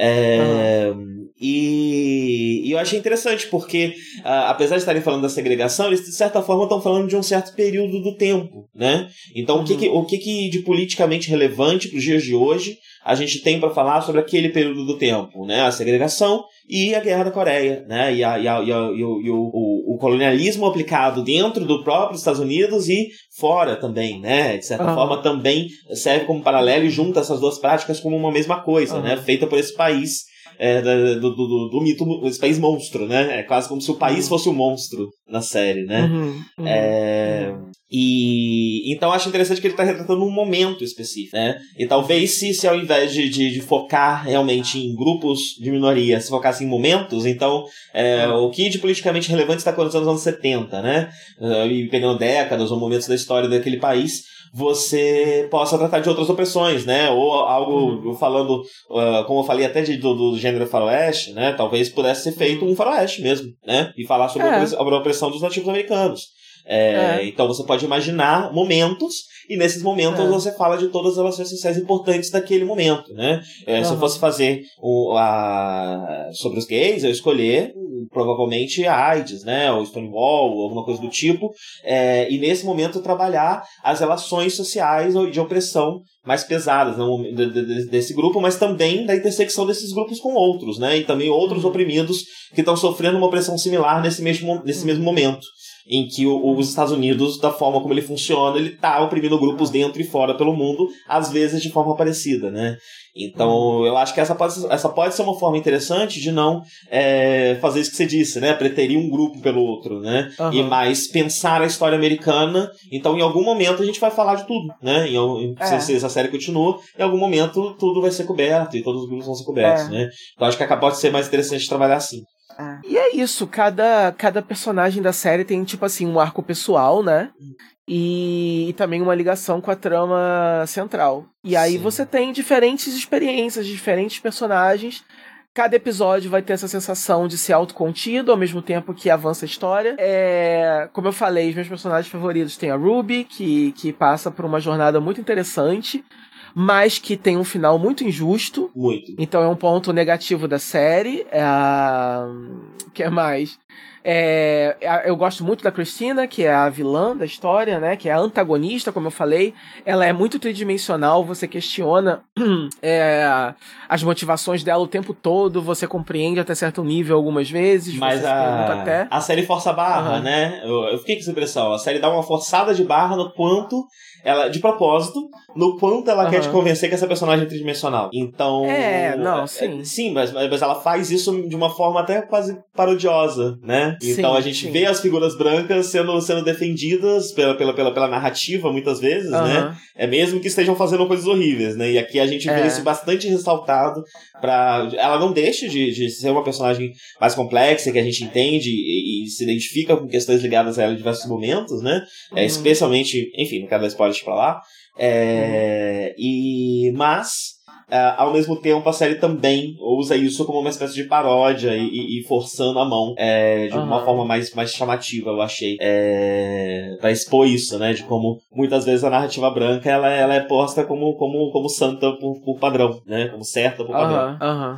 É, uhum. e, e, eu achei interessante porque, uh, apesar de estarem falando da segregação, eles de certa forma estão falando de um certo período do tempo, né? Então, uhum. o, que, que, o que, que de politicamente relevante para os dias de hoje a gente tem para falar sobre aquele período do tempo, né? A segregação e a Guerra da Coreia, né? E, a, e, a, e, a, e, o, o, o, colonialismo aplicado dentro do próprio Estados Unidos e fora também, né? De certa uhum. forma também serve como paralelo e junta essas duas práticas como uma mesma coisa, uhum. né? Feita por esse país é, do, do, do, do, mito, esse país monstro, né? É quase como se o país fosse o um monstro na série, né? Uhum, uhum, é, uhum. E então acho interessante que ele está retratando um momento específico, né? E talvez se, se ao invés de, de, de, focar realmente em grupos de minoria, se focasse em momentos, então é, uhum. o que de politicamente relevante está acontecendo nos anos 70, né? E pegando décadas ou momentos da história daquele país, você possa tratar de outras opressões, né? Ou algo uhum. falando, uh, como eu falei até de, do, do gênero faroeste, né? Talvez pudesse ser feito um faroeste mesmo, né? E falar sobre é. a opressão dos nativos americanos. É, é. Então você pode imaginar momentos e nesses momentos é. você fala de todas as relações sociais importantes daquele momento, né? É, uhum. Se eu fosse fazer o, a, sobre os gays, eu escolher provavelmente a AIDS, né? Ou Stonewall, ou alguma coisa do tipo. É, e nesse momento trabalhar as relações sociais de opressão mais pesadas no, desse grupo, mas também da intersecção desses grupos com outros, né? E também outros uhum. oprimidos que estão sofrendo uma opressão similar nesse mesmo, nesse mesmo momento em que o, os Estados Unidos, da forma como ele funciona, ele tá oprimindo grupos dentro e fora pelo mundo, às vezes de forma parecida, né? Então, eu acho que essa pode, essa pode ser uma forma interessante de não é, fazer isso que você disse, né? Preterir um grupo pelo outro, né? Uhum. E mais pensar a história americana. Então, em algum momento, a gente vai falar de tudo, né? Em, é. se, essa série continua, em algum momento, tudo vai ser coberto e todos os grupos vão ser cobertos, é. né? Então, acho que pode ser mais interessante trabalhar assim. É. E é isso, cada, cada personagem da série tem, tipo assim, um arco pessoal, né? E, e também uma ligação com a trama central. E aí Sim. você tem diferentes experiências, diferentes personagens. Cada episódio vai ter essa sensação de ser autocontido, ao mesmo tempo que avança a história. É, como eu falei, os meus personagens favoritos tem a Ruby, que, que passa por uma jornada muito interessante mas que tem um final muito injusto. Muito. Então é um ponto negativo da série. É a... que é mais? É, eu gosto muito da Cristina, que é a vilã da história, né? Que é a antagonista, como eu falei. Ela é muito tridimensional, você questiona é, as motivações dela o tempo todo, você compreende até certo nível algumas vezes. Mas a, até. a série força a barra, uhum. né? Eu, eu fiquei com essa impressão. A série dá uma forçada de barra no quanto ela, de propósito, no quanto ela uhum. quer te convencer que essa personagem é tridimensional. Então. É, não, é, sim. Sim, mas, mas ela faz isso de uma forma até quase parodiosa, né? Sim, então a gente sim. vê as figuras brancas sendo, sendo defendidas pela, pela, pela, pela narrativa muitas vezes, uhum. né? É mesmo que estejam fazendo coisas horríveis, né? E aqui a gente vê é. isso bastante ressaltado para ela não deixa de, de ser uma personagem mais complexa que a gente entende e se identifica com questões ligadas a ela em diversos momentos, né? É, uhum. É, especialmente, enfim, não quero dar spoilers pra lá. É, uhum. E mas Uh, ao mesmo tempo, a série também usa isso como uma espécie de paródia e, e forçando a mão é, de uhum. uma forma mais, mais chamativa, eu achei. É, pra expor isso, né? De como muitas vezes a narrativa branca ela, ela é posta como, como, como santa por, por padrão, né? Como certa por padrão. Aham, uhum.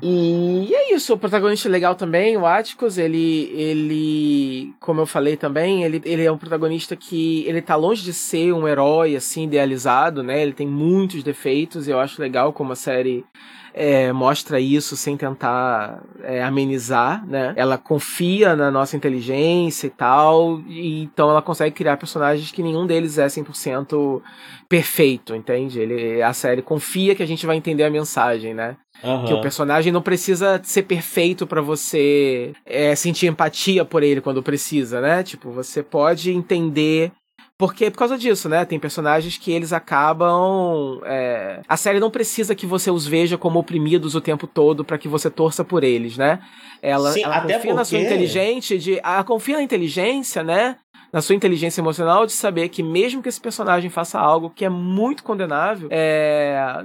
E é isso, o protagonista legal também, o Atticus, ele, ele, como eu falei também, ele, ele é um protagonista que ele tá longe de ser um herói, assim, idealizado, né? Ele tem muitos defeitos e eu acho legal legal como a série é, mostra isso sem tentar é, amenizar, né? Ela confia na nossa inteligência e tal, e então ela consegue criar personagens que nenhum deles é 100% perfeito, entende? Ele, a série confia que a gente vai entender a mensagem, né? Uhum. Que o personagem não precisa ser perfeito para você é, sentir empatia por ele quando precisa, né? Tipo, você pode entender porque é por causa disso, né? Tem personagens que eles acabam. É... A série não precisa que você os veja como oprimidos o tempo todo para que você torça por eles, né? Ela, Sim, ela confia porque... na sua inteligência, de. Ela confia na inteligência, né? Na sua inteligência emocional de saber que mesmo que esse personagem faça algo que é muito condenável, é,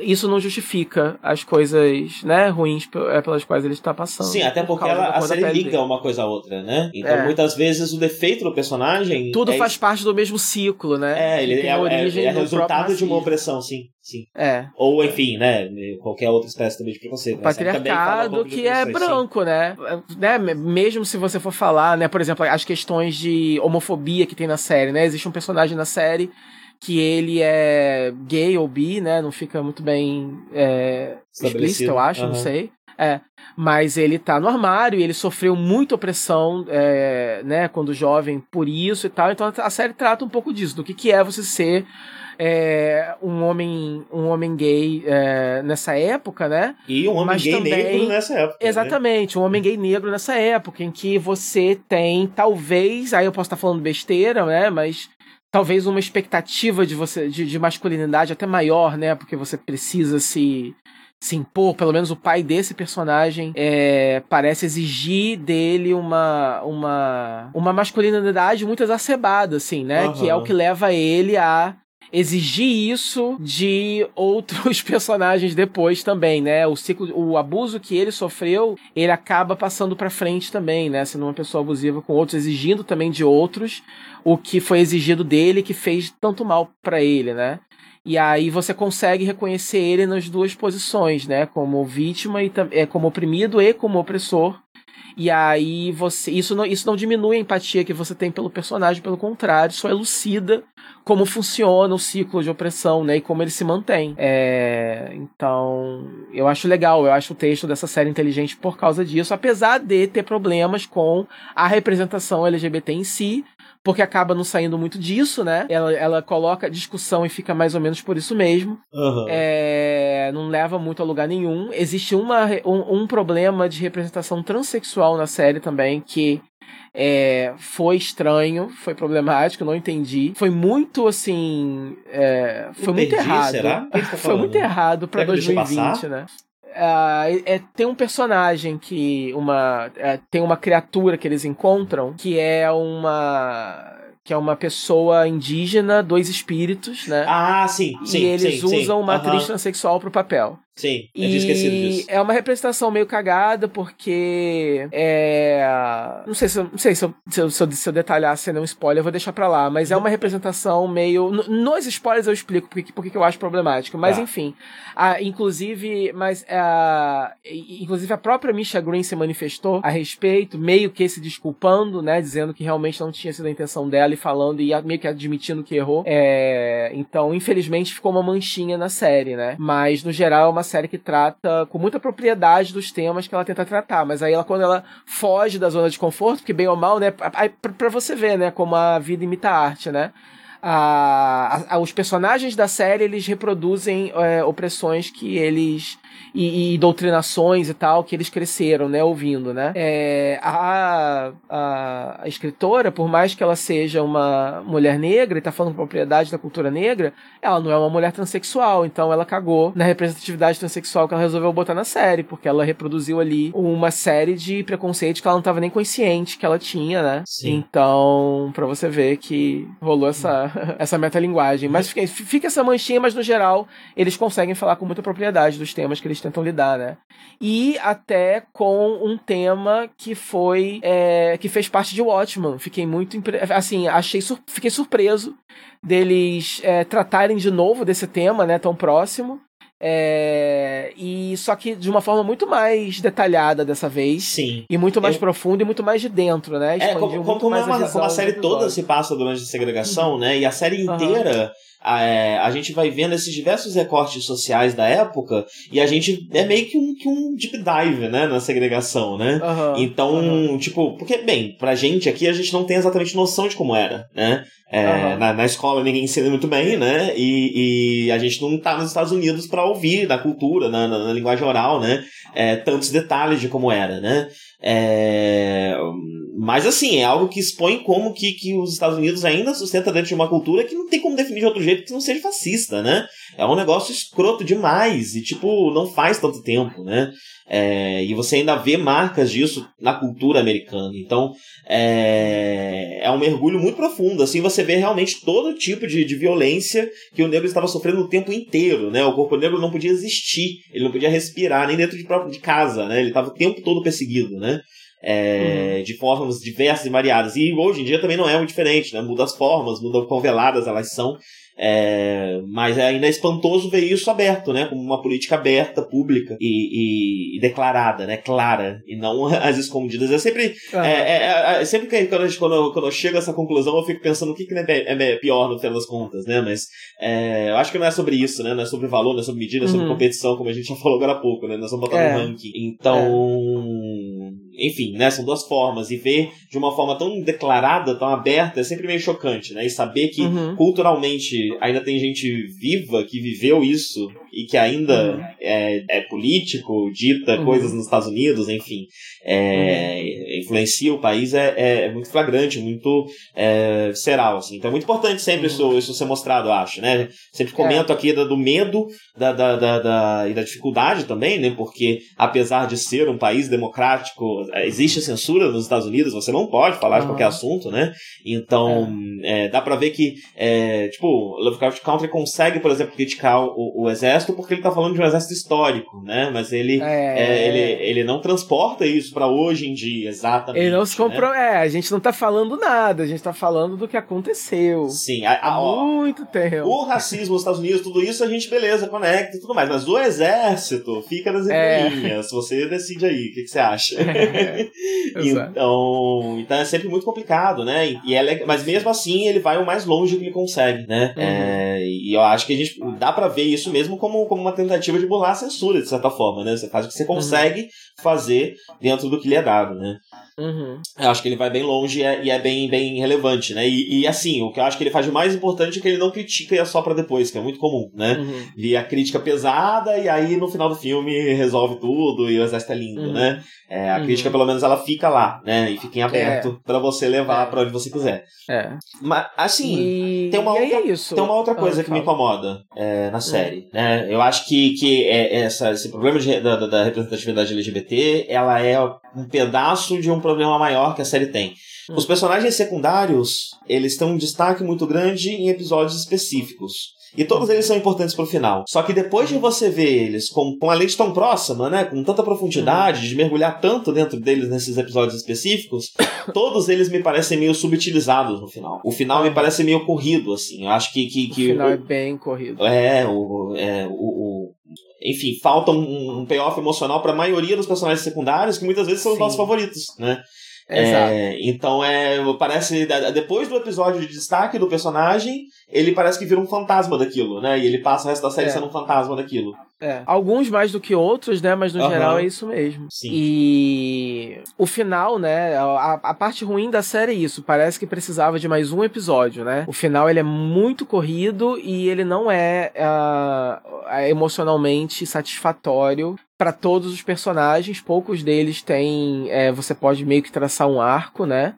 isso não justifica as coisas, né, ruins é, pelas quais ele está passando. Sim, até porque ela, a série liga dele. uma coisa a outra, né? Então é. muitas vezes o defeito do personagem tudo é faz parte do mesmo ciclo, né? É, ele é, é, é resultado de uma opressão, sim. Sim. É. Ou, enfim, né? Qualquer outra espécie também de preconceito. O patriarcado um que é branco, né? né? Mesmo se você for falar, né? Por exemplo, as questões de homofobia que tem na série, né? Existe um personagem na série que ele é gay ou bi, né? Não fica muito bem é, explícito, eu acho, uhum. não sei. É, mas ele tá no armário e ele sofreu muita opressão, é, né, quando jovem por isso e tal. Então a série trata um pouco disso, do que, que é você ser é, um homem um homem gay é, nessa época, né? E um homem Mas gay também, negro nessa época. Né? Exatamente, né? um homem gay negro nessa época, em que você tem, talvez, aí eu posso estar falando besteira, né? Mas talvez uma expectativa de você de, de masculinidade até maior, né? Porque você precisa se se impor, pelo menos o pai desse personagem é, parece exigir dele uma, uma, uma masculinidade muito exacerbada, assim, né? Uhum. Que é o que leva ele a exigir isso de outros personagens depois também, né? O ciclo, o abuso que ele sofreu, ele acaba passando para frente também, né? Sendo uma pessoa abusiva com outros, exigindo também de outros o que foi exigido dele que fez tanto mal para ele, né? E aí você consegue reconhecer ele nas duas posições, né? Como vítima e é como oprimido e como opressor. E aí você. Isso não, isso não diminui a empatia que você tem pelo personagem, pelo contrário, só elucida como funciona o ciclo de opressão, né? E como ele se mantém. É, então, eu acho legal, eu acho o texto dessa série inteligente por causa disso, apesar de ter problemas com a representação LGBT em si, porque acaba não saindo muito disso, né? Ela, ela coloca discussão e fica mais ou menos por isso mesmo. Uhum. É, não leva muito a lugar nenhum. Existe uma, um, um problema de representação transexual na série também, que é, foi estranho, foi problemático, não entendi. Foi muito assim. É, foi entendi, muito errado. Será? Tá foi muito errado pra 2020, né? Uh, é, tem um personagem que uma é, tem uma criatura que eles encontram que é uma que é uma pessoa indígena, dois espíritos, né? Ah, sim, sim. E eles sim, usam sim. uma atriz uhum. transexual pro papel. Sim, eu tinha esquecido disso. É uma representação meio cagada, porque. É. Não sei se eu, não sei se eu, se eu, se eu detalhar se é um spoiler, eu vou deixar pra lá. Mas é uma representação meio. Nos spoilers eu explico porque, porque eu acho problemático. Mas ah. enfim. A, inclusive, mas a, inclusive a própria Misha Green se manifestou a respeito, meio que se desculpando, né? Dizendo que realmente não tinha sido a intenção dela e falando e meio que admitindo que errou. É, então, infelizmente, ficou uma manchinha na série, né? Mas, no geral, é uma série que trata com muita propriedade dos temas que ela tenta tratar, mas aí ela quando ela foge da zona de conforto, que bem ou mal, né, para você ver, né, como a vida imita a arte, né? A, a, os personagens da série eles reproduzem é, opressões que eles e, e, doutrinações e tal que eles cresceram, né, ouvindo, né? É, a, a, a, escritora, por mais que ela seja uma mulher negra e tá falando propriedade da cultura negra, ela não é uma mulher transexual, então ela cagou na representatividade transexual que ela resolveu botar na série, porque ela reproduziu ali uma série de preconceitos que ela não tava nem consciente que ela tinha, né? Sim. Então, para você ver que rolou essa, essa metalinguagem. Mas fica, fica essa manchinha, mas no geral, eles conseguem falar com muita propriedade dos temas que eles tentam lidar, né? E até com um tema que foi. É, que fez parte de Watchman. Fiquei muito. Assim, achei. Sur fiquei surpreso deles é, tratarem de novo desse tema, né? Tão próximo. É, e só que de uma forma muito mais detalhada dessa vez. Sim. E muito mais Eu... profunda e muito mais de dentro, né? é, como, como, é uma, a como a série toda se passa durante a segregação, uhum. né? E a série inteira. Uhum é, a gente vai vendo esses diversos recortes sociais da época e a gente é meio que um, que um deep dive, né, na segregação, né? Uhum, então, uhum. tipo, porque, bem, pra gente aqui a gente não tem exatamente noção de como era, né? É, uhum. na, na escola ninguém ensina muito bem, né? E, e a gente não tá nos Estados Unidos para ouvir da cultura, na, na, na, linguagem oral, né? É, tantos detalhes de como era, né? É, mas assim, é algo que expõe como que, que os Estados Unidos ainda sustenta dentro de uma cultura que não tem como definir de outro jeito que não seja fascista, né? É um negócio escroto demais e, tipo, não faz tanto tempo, né? É, e você ainda vê marcas disso na cultura americana. Então, é, é um mergulho muito profundo. Assim, você vê realmente todo tipo de, de violência que o negro estava sofrendo o tempo inteiro, né? O corpo negro não podia existir, ele não podia respirar nem dentro de, de casa, né? Ele estava o tempo todo perseguido, né? É, uhum. de formas diversas e variadas. E hoje em dia também não é muito diferente, né? Muda as formas, muda quão veladas elas são. É, mas é ainda é espantoso ver isso aberto, né? Como uma política aberta, pública e, e, e declarada, né? Clara, e não as escondidas. Eu sempre. Uhum. É, é, sempre que quando, quando, eu, quando eu chego a essa conclusão, eu fico pensando o que, que é pior no final das contas, né? Mas eu acho que não é sobre isso, né? Não é sobre valor, não é sobre medida, é sobre uhum. competição, como a gente já falou agora há pouco, né? Nós vamos botar no ranking. Então enfim, né, são duas formas. E ver de uma forma tão declarada, tão aberta, é sempre meio chocante, né? E saber que uhum. culturalmente ainda tem gente viva que viveu isso e que ainda uhum. é, é, político, dita uhum. coisas nos Estados Unidos, enfim, é, uhum. influencia o país, é, é, é muito flagrante, muito é, visceral, assim. Então é muito importante sempre isso, uhum. isso ser mostrado, acho, né? Sempre comento aqui do, do medo da, da, da, da, e da dificuldade também, né? Porque apesar de ser um país democrático, existe censura nos Estados Unidos, você não pode falar de qualquer assunto, né? Então, é. dá pra ver que, tipo, Lovecraft Country consegue, por exemplo, criticar o, o exército exército porque ele está falando de um exército histórico, né? Mas ele, é... É, ele, ele não transporta isso para hoje em dia, exatamente. Ele não se comprou. Né? É, a gente não está falando nada, a gente está falando do que aconteceu. Sim, há muito tempo. O racismo nos Estados Unidos, tudo isso a gente, beleza, conecta e tudo mais. Mas o exército fica nas é. entrelinhas. É. Você decide aí, o que, que você acha? É. então, então é sempre muito complicado, né? E é, mas mesmo assim ele vai o mais longe que ele consegue, né? Uhum. E eu acho que a gente dá para ver isso mesmo como como, como uma tentativa de burlar a censura, de certa forma, né? Você faz o que você uhum. consegue uhum. fazer dentro do que lhe é dado, né? Uhum. Eu acho que ele vai bem longe e é, e é bem, bem relevante, né? E, e, assim, o que eu acho que ele faz de mais importante é que ele não critica e é só pra depois, que é muito comum, né? Uhum. Via a crítica pesada e aí no final do filme resolve tudo e o exército é lindo, uhum. né? É, a uhum. crítica, pelo menos, ela fica lá, né? E fica em aberto é. para você levar é. para onde você quiser. É. Mas, assim, e... tem, uma outra, é tem uma outra coisa ah, que me incomoda é, na hum. série, né? Eu acho que, que é, essa, esse problema de, da, da representatividade LGBT, ela é um pedaço de um problema maior que a série tem. Os hum. personagens secundários, eles têm um destaque muito grande em episódios específicos. E todos eles são importantes pro final. Só que depois de você ver eles com, com a lente tão próxima, né? Com tanta profundidade, uhum. de mergulhar tanto dentro deles nesses episódios específicos, todos eles me parecem meio subutilizados no final. O final me parece meio corrido, assim. Eu acho que. que, que o final o, é bem corrido. É, o. É, o, o enfim, falta um, um payoff emocional para a maioria dos personagens secundários, que muitas vezes são Sim. os nossos favoritos, né? É, então é parece depois do episódio de destaque do personagem ele parece que vira um fantasma daquilo né e ele passa o resto da série é. sendo um fantasma daquilo É. Alguns mais do que outros, né? Mas no Aham. geral é isso mesmo. Sim. E o final, né? A, a parte ruim da série é isso. Parece que precisava de mais um episódio, né? O final ele é muito corrido e ele não é ah, emocionalmente satisfatório para todos os personagens. Poucos deles têm. é, você pode meio que traçar um arco, né?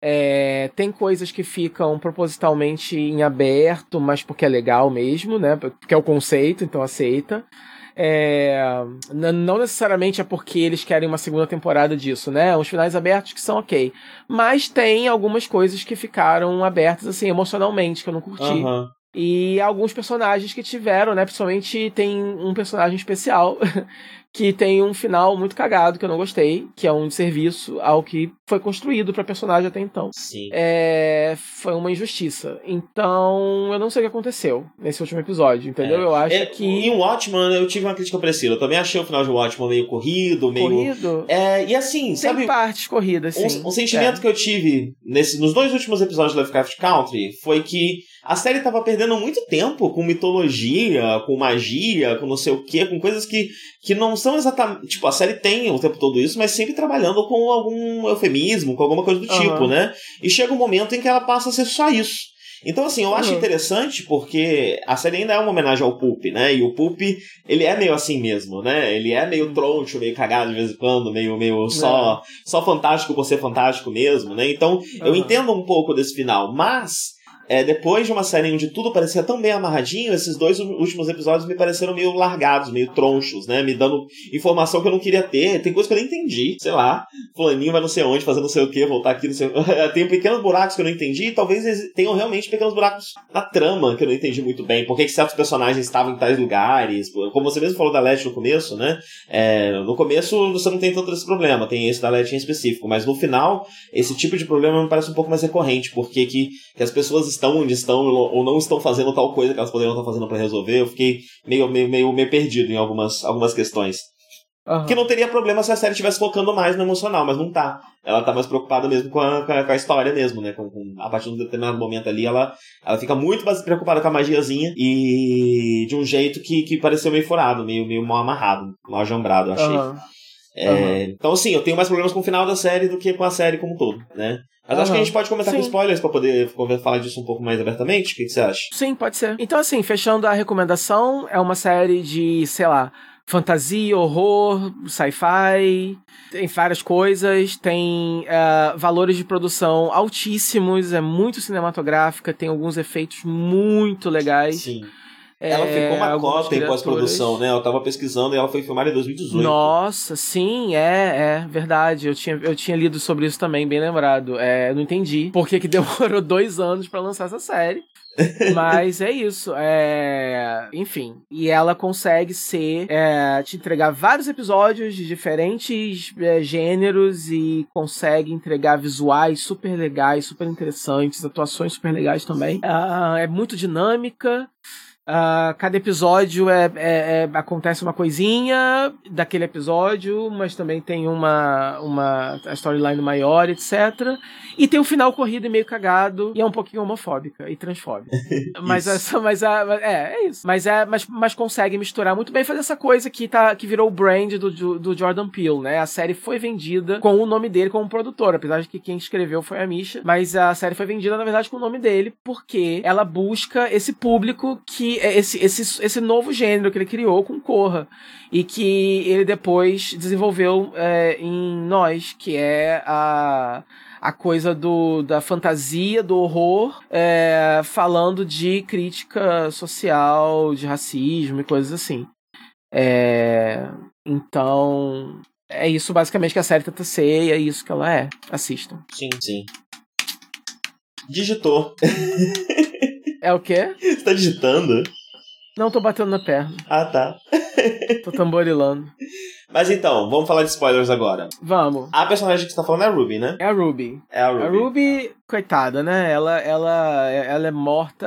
É, tem coisas que ficam propositalmente em aberto, mas porque é legal mesmo, né? Porque é o conceito, então aceita. É, não necessariamente é porque eles querem uma segunda temporada disso, né? Uns finais abertos que são ok. Mas tem algumas coisas que ficaram abertas, assim, emocionalmente, que eu não curti. Aham. E alguns personagens que tiveram, né? Principalmente tem um personagem especial que tem um final muito cagado que eu não gostei, que é um serviço ao que foi construído pra personagem até então. Sim. É, foi uma injustiça. Então, eu não sei o que aconteceu nesse último episódio, entendeu? É. Eu acho É, que Em Watchman, eu tive uma crítica parecida. Eu também achei o final de Watchman meio corrido, meio. corrido É, e assim, tem sabe. partes corridas, sim. Um, um sentimento que eu tive nesse, nos dois últimos episódios de Lovecraft Country foi que a série tava perdendo muito tempo com mitologia, com magia, com não sei o que, com coisas que, que não são exatamente. Tipo, a série tem o tempo todo isso, mas sempre trabalhando com algum eufemismo, com alguma coisa do Aham. tipo, né? E chega um momento em que ela passa a ser só isso. Então, assim, eu acho Uhum. interessante porque a série ainda é uma homenagem ao Pulp, né? E o Pulp, ele é meio assim mesmo, né? Ele é meio troncho, meio cagado de vez em quando, meio, meio só, só fantástico por ser fantástico mesmo, né? Então, eu entendo um pouco desse final, mas é, depois de uma série onde tudo parecia tão bem amarradinho, esses dois últimos episódios me pareceram meio largados, meio tronchos, né? Me dando informação que eu não queria ter. Tem coisa que eu nem entendi, sei lá. Fulaninho vai não sei onde, fazer não sei o que, voltar aqui, não sei Tem pequenos buracos que eu não entendi, e talvez tenham realmente pequenos buracos na trama que eu não entendi muito bem. Por que que certos personagens estavam em tais lugares? Como você mesmo falou da Leste no começo, né? É, no começo você não tem tanto esse problema, tem esse da Leste em específico, mas no final, esse tipo de problema me parece um pouco mais recorrente, porque que, que as pessoas estão onde estão ou não estão fazendo tal coisa que elas poderiam estar fazendo pra resolver. Eu fiquei meio, meio, meio, meio perdido em algumas, algumas questões. Aham. Que não teria problema se a série estivesse focando mais no emocional, mas não tá. Ela tá mais preocupada mesmo com a, com a, com a história mesmo, né? Com, com- a partir de um determinado momento ali, ela, ela fica muito mais preocupada com a magiazinha e de um jeito que, que pareceu meio furado, meio, meio mal amarrado, mal ajambrado, eu achei. Aham. É, Aham. Então, assim, eu tenho mais problemas com o final da série do que com a série como um todo, né? Mas acho que a gente pode comentar com Sim. spoilers pra poder falar disso um pouco mais abertamente. O que, que você acha? Sim, pode ser. Então, assim, fechando a recomendação, é uma série de, sei lá, fantasia, horror, sci-fi, tem várias coisas, tem eh, valores de produção altíssimos, é muito cinematográfica, tem alguns efeitos muito legais. Sim. É, Ela ficou uma cota em pós-produção, né? Eu tava pesquisando e ela foi filmada em 2018. Nossa, sim, é, é verdade. Eu tinha, eu tinha lido sobre isso também, bem lembrado. É, não entendi por que, que demorou dois anos pra lançar essa série. Mas é isso. É... Enfim. E ela consegue ser. é, te entregar vários episódios de diferentes é, gêneros e consegue entregar visuais super legais, super interessantes, atuações super legais também. Ah, é muito dinâmica. Ah, cada episódio é, é- é- acontece uma coisinha daquele episódio, mas também tem uma, uma storyline maior, etc. E tem um final corrido e meio cagado, e é um pouquinho homofóbica e transfóbica. mas Isso. essa, mas a, é, é isso. Mas é, mas, mas consegue misturar muito bem, fazer essa coisa que tá que virou o brand do, do, do Jordan Peele, né? A série foi vendida com o nome dele como produtor, apesar de que quem escreveu foi a Misha, mas a série foi vendida na verdade com o nome dele porque ela busca esse público que é esse esse, esse novo gênero que ele criou com Corra e que ele depois desenvolveu é, em nós, que é a a coisa do, da fantasia, do horror, é, falando de crítica social, de racismo e coisas assim. É, então, é isso basicamente que a série tenta ser e é isso que ela é. Assistam. Sim, sim. Digitou. É o quê? Você tá digitando? Não tô batendo na perna, Ah, tá. tô tamborilando. Mas então, vamos falar de spoilers agora. Vamos. A personagem que você tá falando é a Ruby, né? É a Ruby. É a Ruby. A Ruby, coitada, né? Ela, ela, ela é morta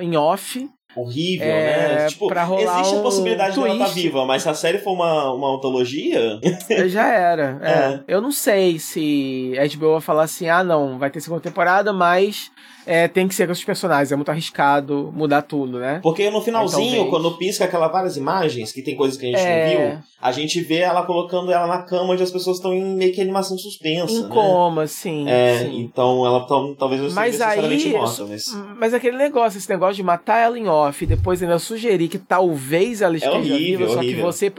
em off. Horrível, É, né? Tipo, pra rolar existe a um possibilidade de ela estar twist. viva, mas se a série for uma, uma antologia. Já era. é. É. Eu não sei se a HBO vai falar assim: ah, não, vai ter segunda temporada, mas é, tem que ser com os personagens. É muito arriscado mudar tudo, né? Porque no finalzinho, então, quando pisca aquelas várias imagens, que tem coisas que a gente é... não viu, a gente vê ela colocando ela na cama onde as pessoas estão em meio que animação suspensa. Em né? coma, sim. É, sim. então ela talvez não mas seja aí, morta. Mas... mas aquele negócio, esse negócio de matar ela em off e depois ainda sugerir que talvez ela é esteja é horrível, viva, só horrível. que você,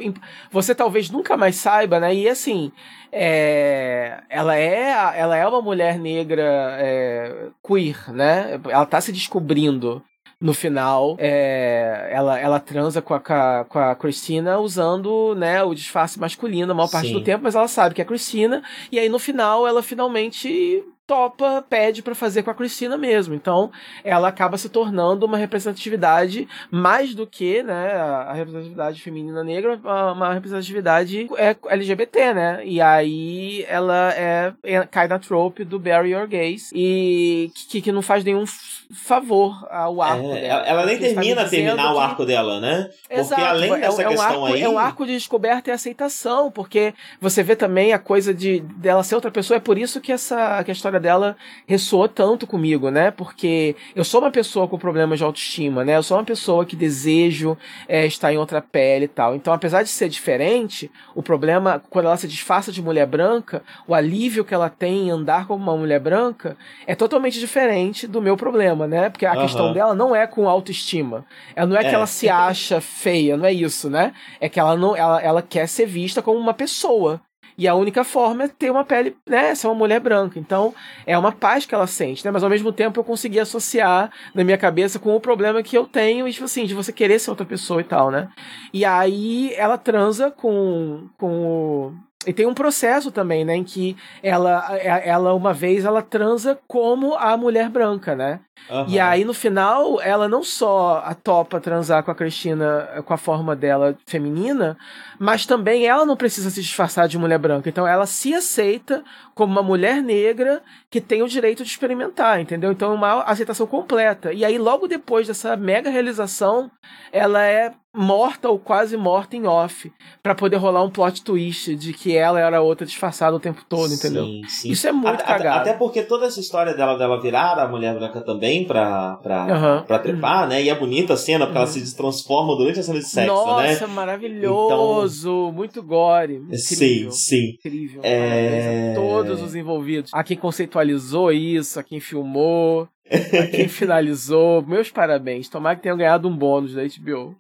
você talvez nunca mais saiba, né? E assim, é, ela é ela é uma mulher negra é, queer, né? Ela tá se descobrindo no final, é, ela, ela transa com a, com a Cristina usando né, o disfarce masculino a maior parte Sim. do tempo, mas ela sabe que é a Cristina, e aí no final ela finalmente topa, pede para fazer com a Cristina mesmo. Então, ela acaba se tornando uma representatividade mais do que, né, a representatividade feminina negra, uma representatividade é LGBT, né? E aí ela é, é cai na trope do Barry Your Gaze e que, que não faz nenhum favor ao arco é, dela. Ela nem termina a terminar o arco dela, né? Porque Exato, além é, dessa é um questão arco, aí. É um arco de descoberta e aceitação, porque você vê também a coisa de dela ser outra pessoa. É por isso que essa que a história dela ressoou tanto comigo, né? Porque eu sou uma pessoa com problemas de autoestima, né? Eu sou uma pessoa que desejo é, estar em outra pele e tal. Então, apesar de ser diferente, o problema, quando ela se disfarça de mulher branca, o alívio que ela tem em andar como uma mulher branca é totalmente diferente do meu problema, né? Porque a uhum. questão dela não é com autoestima. Ela não é, é, que ela se acha feia, não é isso, né? É que ela não, ela, ela quer ser vista como uma pessoa. E a única forma é ter uma pele, né, ser uma mulher branca. Então, é uma paz que ela sente, né? Mas ao mesmo tempo eu consegui associar na minha cabeça com o problema que eu tenho, e, tipo assim, de você querer ser outra pessoa e tal, né? E aí ela transa com, com o e tem um processo também, né, em que ela, ela uma vez ela transa como a mulher branca, né? Uhum. E aí no final ela não só a topa transar com a Cristina com a forma dela feminina, mas também ela não precisa se disfarçar de mulher branca. Então ela se aceita como uma mulher negra que tem o direito de experimentar, entendeu? Então é uma aceitação completa. E aí logo depois dessa mega realização, ela é morta ou quase morta em off para poder rolar um plot twist de que ela era outra disfarçada o tempo todo, entendeu? Sim, sim. Isso é muito cagado. Até porque toda essa história dela dela virar a mulher branca também pra, pra, uhum. Pra trepar, né? E é bonita a cena porque uhum. ela se transforma durante a cena de sexo, Nossa, né? Nossa, maravilhoso! Então... Muito gore. Incrível, sim, sim. Incrível. É... Todos os envolvidos. A quem conceitualizou isso, a quem filmou, a quem finalizou, meus parabéns. Tomara que tenham ganhado um bônus da HBO.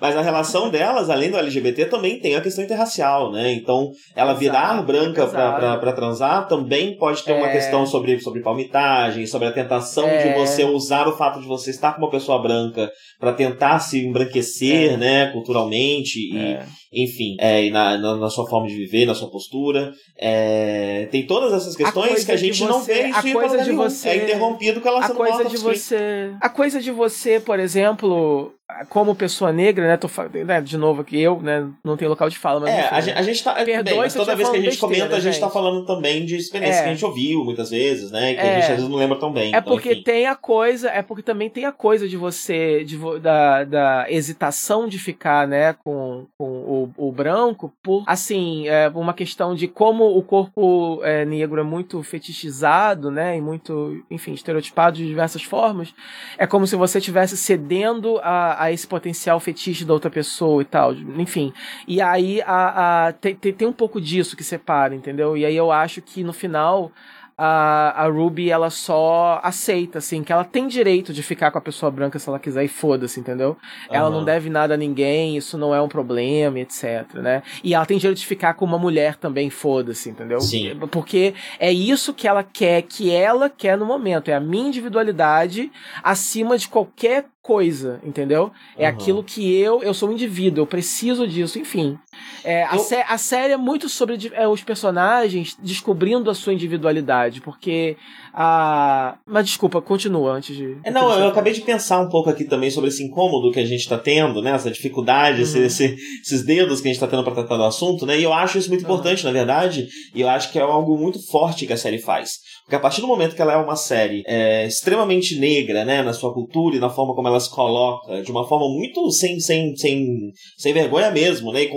Mas a relação delas, além do LGBT, também tem a questão interracial, né? Então, ela exato, virar branca para transar também pode ter é... uma questão sobre, sobre palmitagem, sobre a tentação é... de você usar o fato de você estar com uma pessoa branca para tentar se embranquecer, é. né, culturalmente e é. enfim, é, na, na, na, sua forma de viver, na sua postura, é, tem todas essas questões que a gente não vê isso a coisa de você, é interrompido pela a coisa de você, a coisa de você, por exemplo, como pessoa negra, né, tô né, de novo aqui, eu, né, não tenho local de fala, mas É, enfim, a, gente, a gente tá, Perdoe bem, mas toda vez que a gente besteira, comenta, a gente, gente tá falando também de experiências é. que a gente ouviu muitas vezes, né, que é. a gente às vezes não lembra tão bem. É então, porque enfim. tem a coisa, é porque também tem a coisa de você, de, da, da hesitação de ficar, né, com, com o, o branco, por, assim, é uma questão de como o corpo é, negro é muito fetichizado, né, e muito, enfim, estereotipado de diversas formas, é como se você estivesse cedendo a a, esse potencial fetiche da outra pessoa e tal. Enfim. E aí a, a, tem, tem, tem um pouco disso que separa, entendeu? E aí eu acho que no final a, a Ruby ela só aceita, assim, que ela tem direito de ficar com a pessoa branca se ela quiser e foda-se, entendeu? Uhum. Ela não deve nada a ninguém, isso não é um problema, etc, né? E ela tem direito de ficar com uma mulher também, foda-se, entendeu? Sim. Porque é isso que ela quer, que ela quer no momento, é a minha individualidade acima de qualquer coisa, entendeu? É uhum. aquilo que eu, eu sou um indivíduo, eu preciso disso, enfim. É, eu... a, sé a série é muito sobre é, os personagens descobrindo a sua individualidade, porque a. Mas desculpa, continua antes de. É, não, eu acabei de pensar um pouco aqui também sobre esse incômodo que a gente está tendo, né? Essa dificuldade, uhum. esse, esse, esses dedos que a gente está tendo para tratar do assunto, né? E eu acho isso muito uhum. importante, na verdade, e eu acho que é algo muito forte que a série faz. Porque a partir do momento que ela é uma série é, extremamente negra, né, na sua cultura e na forma como ela se coloca, de uma forma muito sem, sem, sem, sem vergonha mesmo, né, e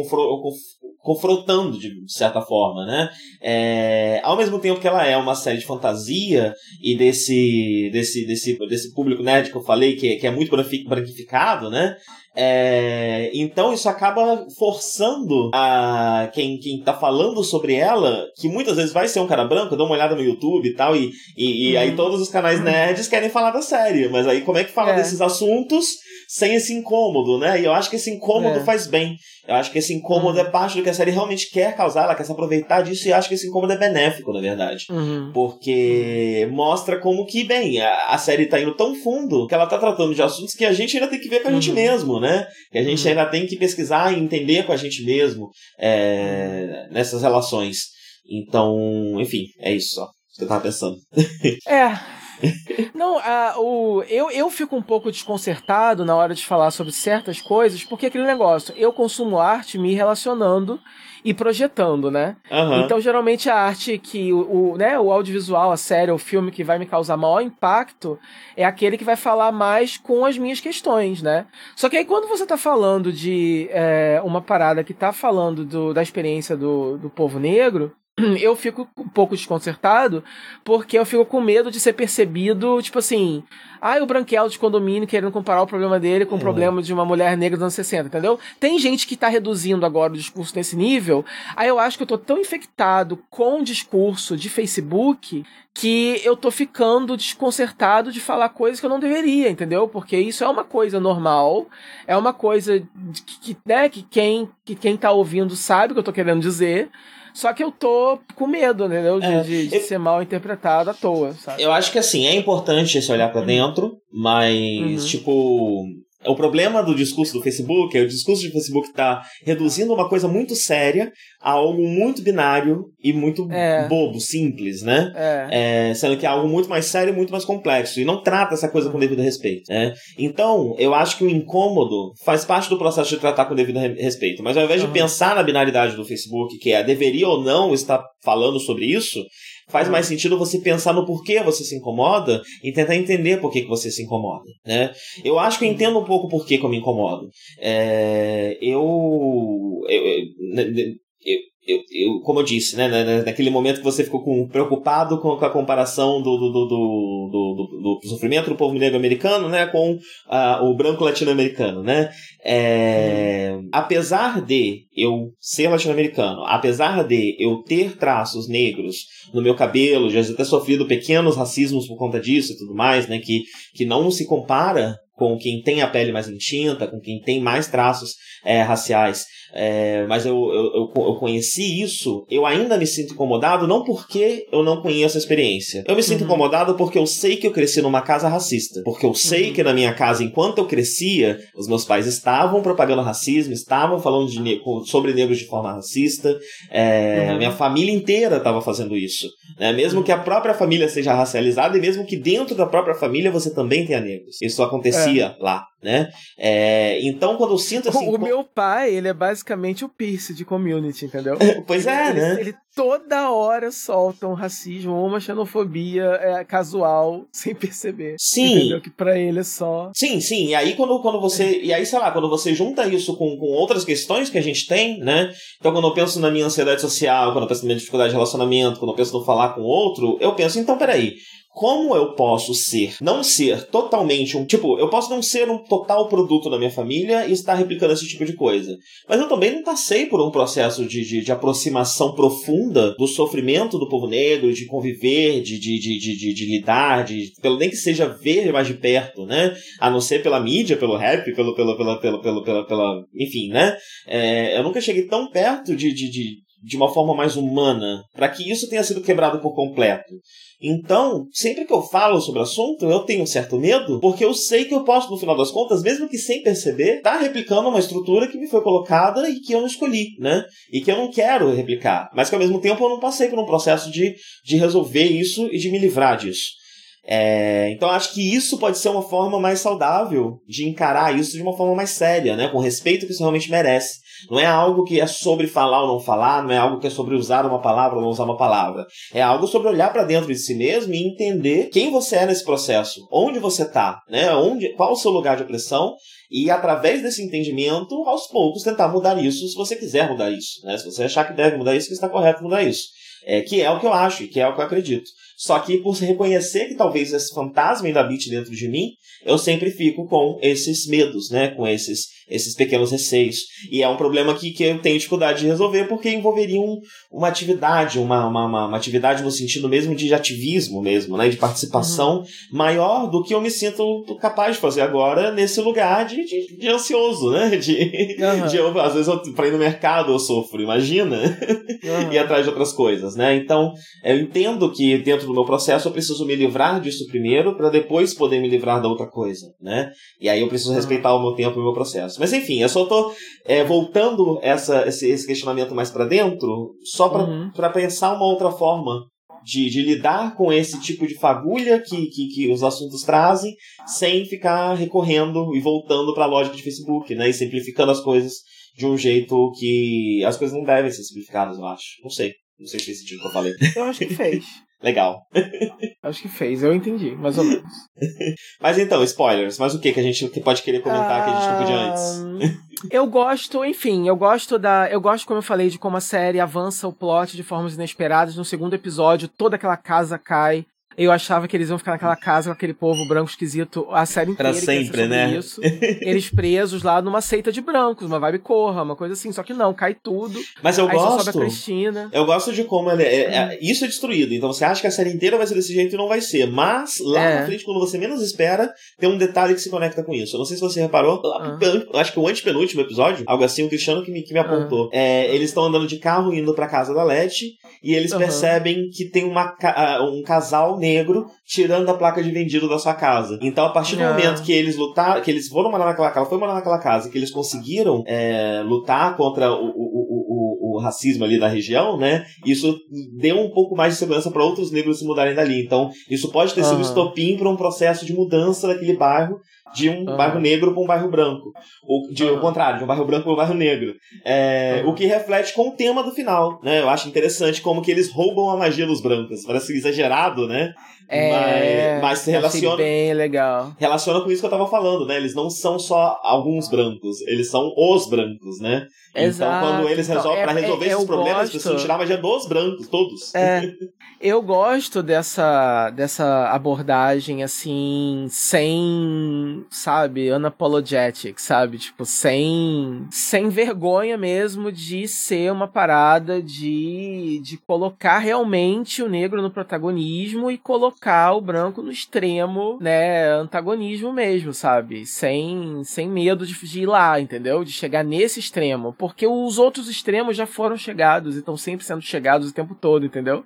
confrontando de certa forma, né? É, ao mesmo tempo que ela é uma série de fantasia e desse desse desse, desse público nerd que eu falei que, que é muito branquificado, né? É, então isso acaba forçando a quem, quem tá falando sobre ela, que muitas vezes vai ser um cara branco, dá uma olhada no YouTube e tal, e, e, e aí uhum. todos os canais nerds querem falar da série, mas aí como é que fala é. desses assuntos sem esse incômodo, né? E eu acho que esse incômodo é. faz bem. Eu acho que esse incômodo uhum. é parte do que a série realmente quer causar, ela quer se aproveitar disso, e eu acho que esse incômodo é benéfico, na verdade. Uhum. Porque mostra como que, bem, a, a, série tá indo tão fundo que ela tá tratando de assuntos que a gente ainda tem que ver com a gente uhum. mesmo, né? Que a gente uhum. ainda tem que pesquisar e entender com a gente mesmo é, nessas relações. Então, enfim, é isso só. Que eu tava pensando. É. Não, o, eu, eu fico um pouco desconcertado na hora de falar sobre certas coisas, porque aquele negócio, eu consumo arte me relacionando e projetando, né? Uhum. Então, geralmente, a arte que o, o, né, o audiovisual, a série, o filme que vai me causar maior impacto é aquele que vai falar mais com as minhas questões, né? Só que aí, quando você tá falando de é, uma parada que tá falando do, da experiência do, do povo negro, eu fico um pouco desconcertado, porque eu fico com medo de ser percebido, tipo assim, ah, o branquelo de condomínio querendo comparar o problema dele com é. o problema de uma mulher negra dos anos 60, entendeu? Tem gente que tá reduzindo agora o discurso nesse nível, aí eu acho que eu tô tão infectado com o discurso de Facebook que eu tô ficando desconcertado de falar coisas que eu não deveria, entendeu? Porque isso é uma coisa normal, é uma coisa que, né, que quem, que quem tá ouvindo sabe o que eu tô querendo dizer, só que eu tô com medo, entendeu? De, é, de, de eu, ser mal interpretado à toa, sabe? Eu acho que assim, é importante esse olhar para dentro, mas, uhum. tipo, o problema do discurso do Facebook é o discurso do Facebook está reduzindo uma coisa muito séria a algo muito binário e muito é. bobo, simples, né? É. É, sendo que é algo muito mais sério e muito mais complexo. E não trata essa coisa com devido respeito. Né? Então, eu acho que o incômodo faz parte do processo de tratar com devido respeito. Mas ao invés uhum. de pensar na binaridade do Facebook, que é deveria ou não estar falando sobre isso, faz mais sentido você pensar no porquê você se incomoda e tentar entender por que, que você se incomoda, né? Eu acho que eu entendo um pouco por que, que eu me incomodo. É, eu, eu, eu eu, como eu disse, né, naquele momento que você ficou com, preocupado com, com a comparação do, do, do, do, do, sofrimento do povo negro americano né, com uh, o branco latino-americano. Né? É, hum. Apesar de eu ser latino-americano, apesar de eu ter traços negros no meu cabelo, já ter sofrido pequenos racismos por conta disso e tudo mais, né, que, que não se compara com quem tem a pele mais intinta, com quem tem mais traços é, raciais. É, mas eu, eu, eu, conheci isso, eu ainda me sinto incomodado, não porque eu não conheço a experiência. Eu me sinto uhum. incomodado porque eu sei que eu cresci numa casa racista. Porque eu sei uhum. que na minha casa, enquanto eu crescia, os meus pais estavam propagando racismo, estavam falando de, sobre negros de forma racista. É, uhum. A minha família inteira estava fazendo isso. Né? Mesmo que a própria família seja racializada e mesmo que dentro da própria família você também tenha negros. Isso acontecia é. lá né? É, então, quando eu sinto assim. O, o meu pai, ele é basicamente o Pierce de community, entendeu? pois é, ele, né? Ele, toda hora solta um racismo ou uma xenofobia é, casual, sem perceber. Sim. Entendeu? Que pra ele é só. Sim, sim. E aí, quando, quando você. E aí, sei lá, quando você junta isso com, com outras questões que a gente tem, né? Então, quando eu penso na minha ansiedade social, quando eu penso na minha dificuldade de relacionamento, quando eu penso no falar com outro, eu penso, então, peraí como eu posso ser, não ser totalmente um. Tipo, eu posso não ser um total produto da minha família e estar replicando esse tipo de coisa. Mas eu também não passei por um processo de, de, de aproximação profunda do sofrimento do povo negro, de conviver, de, de, de, de, de, lidar, de, pelo nem que seja ver mais de perto, né? A não ser pela mídia, pelo rap, pelo, pelo, pela, pelo, pelo, pela. Enfim, né? É, eu nunca cheguei tão perto de, de, de de uma forma mais humana, para que isso tenha sido quebrado por completo. Então, sempre que eu falo sobre o assunto, eu tenho um certo medo, porque eu sei que eu posso, no final das contas, mesmo que sem perceber, estar tá replicando uma estrutura que me foi colocada e que eu não escolhi, né? E que eu não quero replicar, mas que ao mesmo tempo eu não passei por um processo de, de resolver isso e de me livrar disso. É, então acho que isso pode ser uma forma mais saudável de encarar isso de uma forma mais séria, né? Com respeito que isso realmente merece. Não é algo que é sobre falar ou não falar, não é algo que é sobre usar uma palavra ou não usar uma palavra. É algo sobre olhar para dentro de si mesmo e entender quem você é nesse processo, onde você está, né? Onde, qual o seu lugar de opressão e através desse entendimento, aos poucos tentar mudar isso, se você quiser mudar isso, né? Se você achar que deve mudar isso, que está correto mudar isso. É, que é o que eu acho, que é o que eu acredito. Só que por reconhecer que talvez esse fantasma ainda habite dentro de mim, eu sempre fico com esses medos, né? Com esses, esses pequenos receios. E é um problema que, que eu tenho dificuldade de resolver porque envolveria um, uma atividade, uma, uma, uma, atividade no sentido mesmo de ativismo mesmo, né? De participação uhum. maior do que eu me sinto capaz de fazer agora nesse lugar de, de, de ansioso, né? De, uhum. de eu, às vezes, eu, pra ir no mercado eu sofro, imagina? Uhum. ir atrás de outras coisas, né? Então, eu entendo que dentro do meu processo, eu preciso me livrar disso primeiro para depois poder me livrar da outra coisa, né? E aí eu preciso respeitar o meu tempo e o meu processo. Mas enfim, eu só tô é, voltando essa, esse, esse, questionamento mais para dentro, só para uhum. pensar uma outra forma de, de, lidar com esse tipo de fagulha que, que, que, os assuntos trazem, sem ficar recorrendo e voltando para a lógica de Facebook, né? E simplificando as coisas de um jeito que as coisas não devem ser simplificadas, eu acho. Não sei. Não sei se fez sentido o que eu falei. Eu acho que fez. Legal. Acho que fez, eu entendi, mais ou menos. mas então, spoilers, mas o que que a gente pode querer comentar que a gente não podia antes? eu gosto, enfim, eu gosto da. Eu gosto, como eu falei, de como a série avança o plot de formas inesperadas. No segundo episódio, toda aquela casa cai. Eu achava que eles iam ficar naquela casa com aquele povo branco esquisito a série inteira. Pra sempre, né? Isso. Eles presos lá numa seita de brancos, uma vibe corra, uma coisa assim. Só que não, cai tudo. Mas eu gosto. Só sobe a Cristina. Eu gosto de como ele é, é, Isso é destruído. Então você acha que a série inteira vai ser desse jeito e não vai ser. Mas lá é. na frente, quando você menos espera, tem um detalhe que se conecta com isso. Eu não sei se você reparou. Ah. Acho que o antepenúltimo episódio, algo assim, o Cristiano que me, que me apontou. Ah. É, eles estão andando de carro indo pra casa da Leti e eles uhum. percebem que tem uma, um casal negro tirando a placa de vendido da sua casa. Então, a partir do ah. momento que eles lutaram, que eles foram morar naquela casa, foi morar naquela casa, que eles conseguiram é, lutar contra o, o, o, o, racismo ali da região, né? Isso deu um pouco mais de segurança para outros negros se mudarem dali. Então, isso pode ter sido um estopim para um processo de mudança daquele bairro de um uhum. bairro negro para um bairro branco. Ou de uhum. o contrário, de um bairro branco para um bairro negro. É, uhum. O que reflete com o tema do final, né? Eu acho interessante como que eles roubam a magia dos brancos. Parece exagerado, né? É, mas, mas se relaciona. Bem legal. Relaciona com isso que eu tava falando, né? Eles não são só alguns brancos, eles são os brancos, né? Exato. Então, quando eles resolvem, então, pra resolver é, esses problemas, gosto... eles precisam tirar a magia dos brancos, todos. É. eu gosto dessa, dessa abordagem, assim, sem, sabe, unapologetic, sabe? Tipo, sem, sem vergonha mesmo de ser uma parada de, de colocar realmente o negro no protagonismo e colocar o branco no extremo, né, antagonismo mesmo, sabe? Sem, sem medo de, de ir lá, entendeu? De chegar nesse extremo porque os outros extremos já foram chegados e estão sempre sendo chegados o tempo todo, entendeu?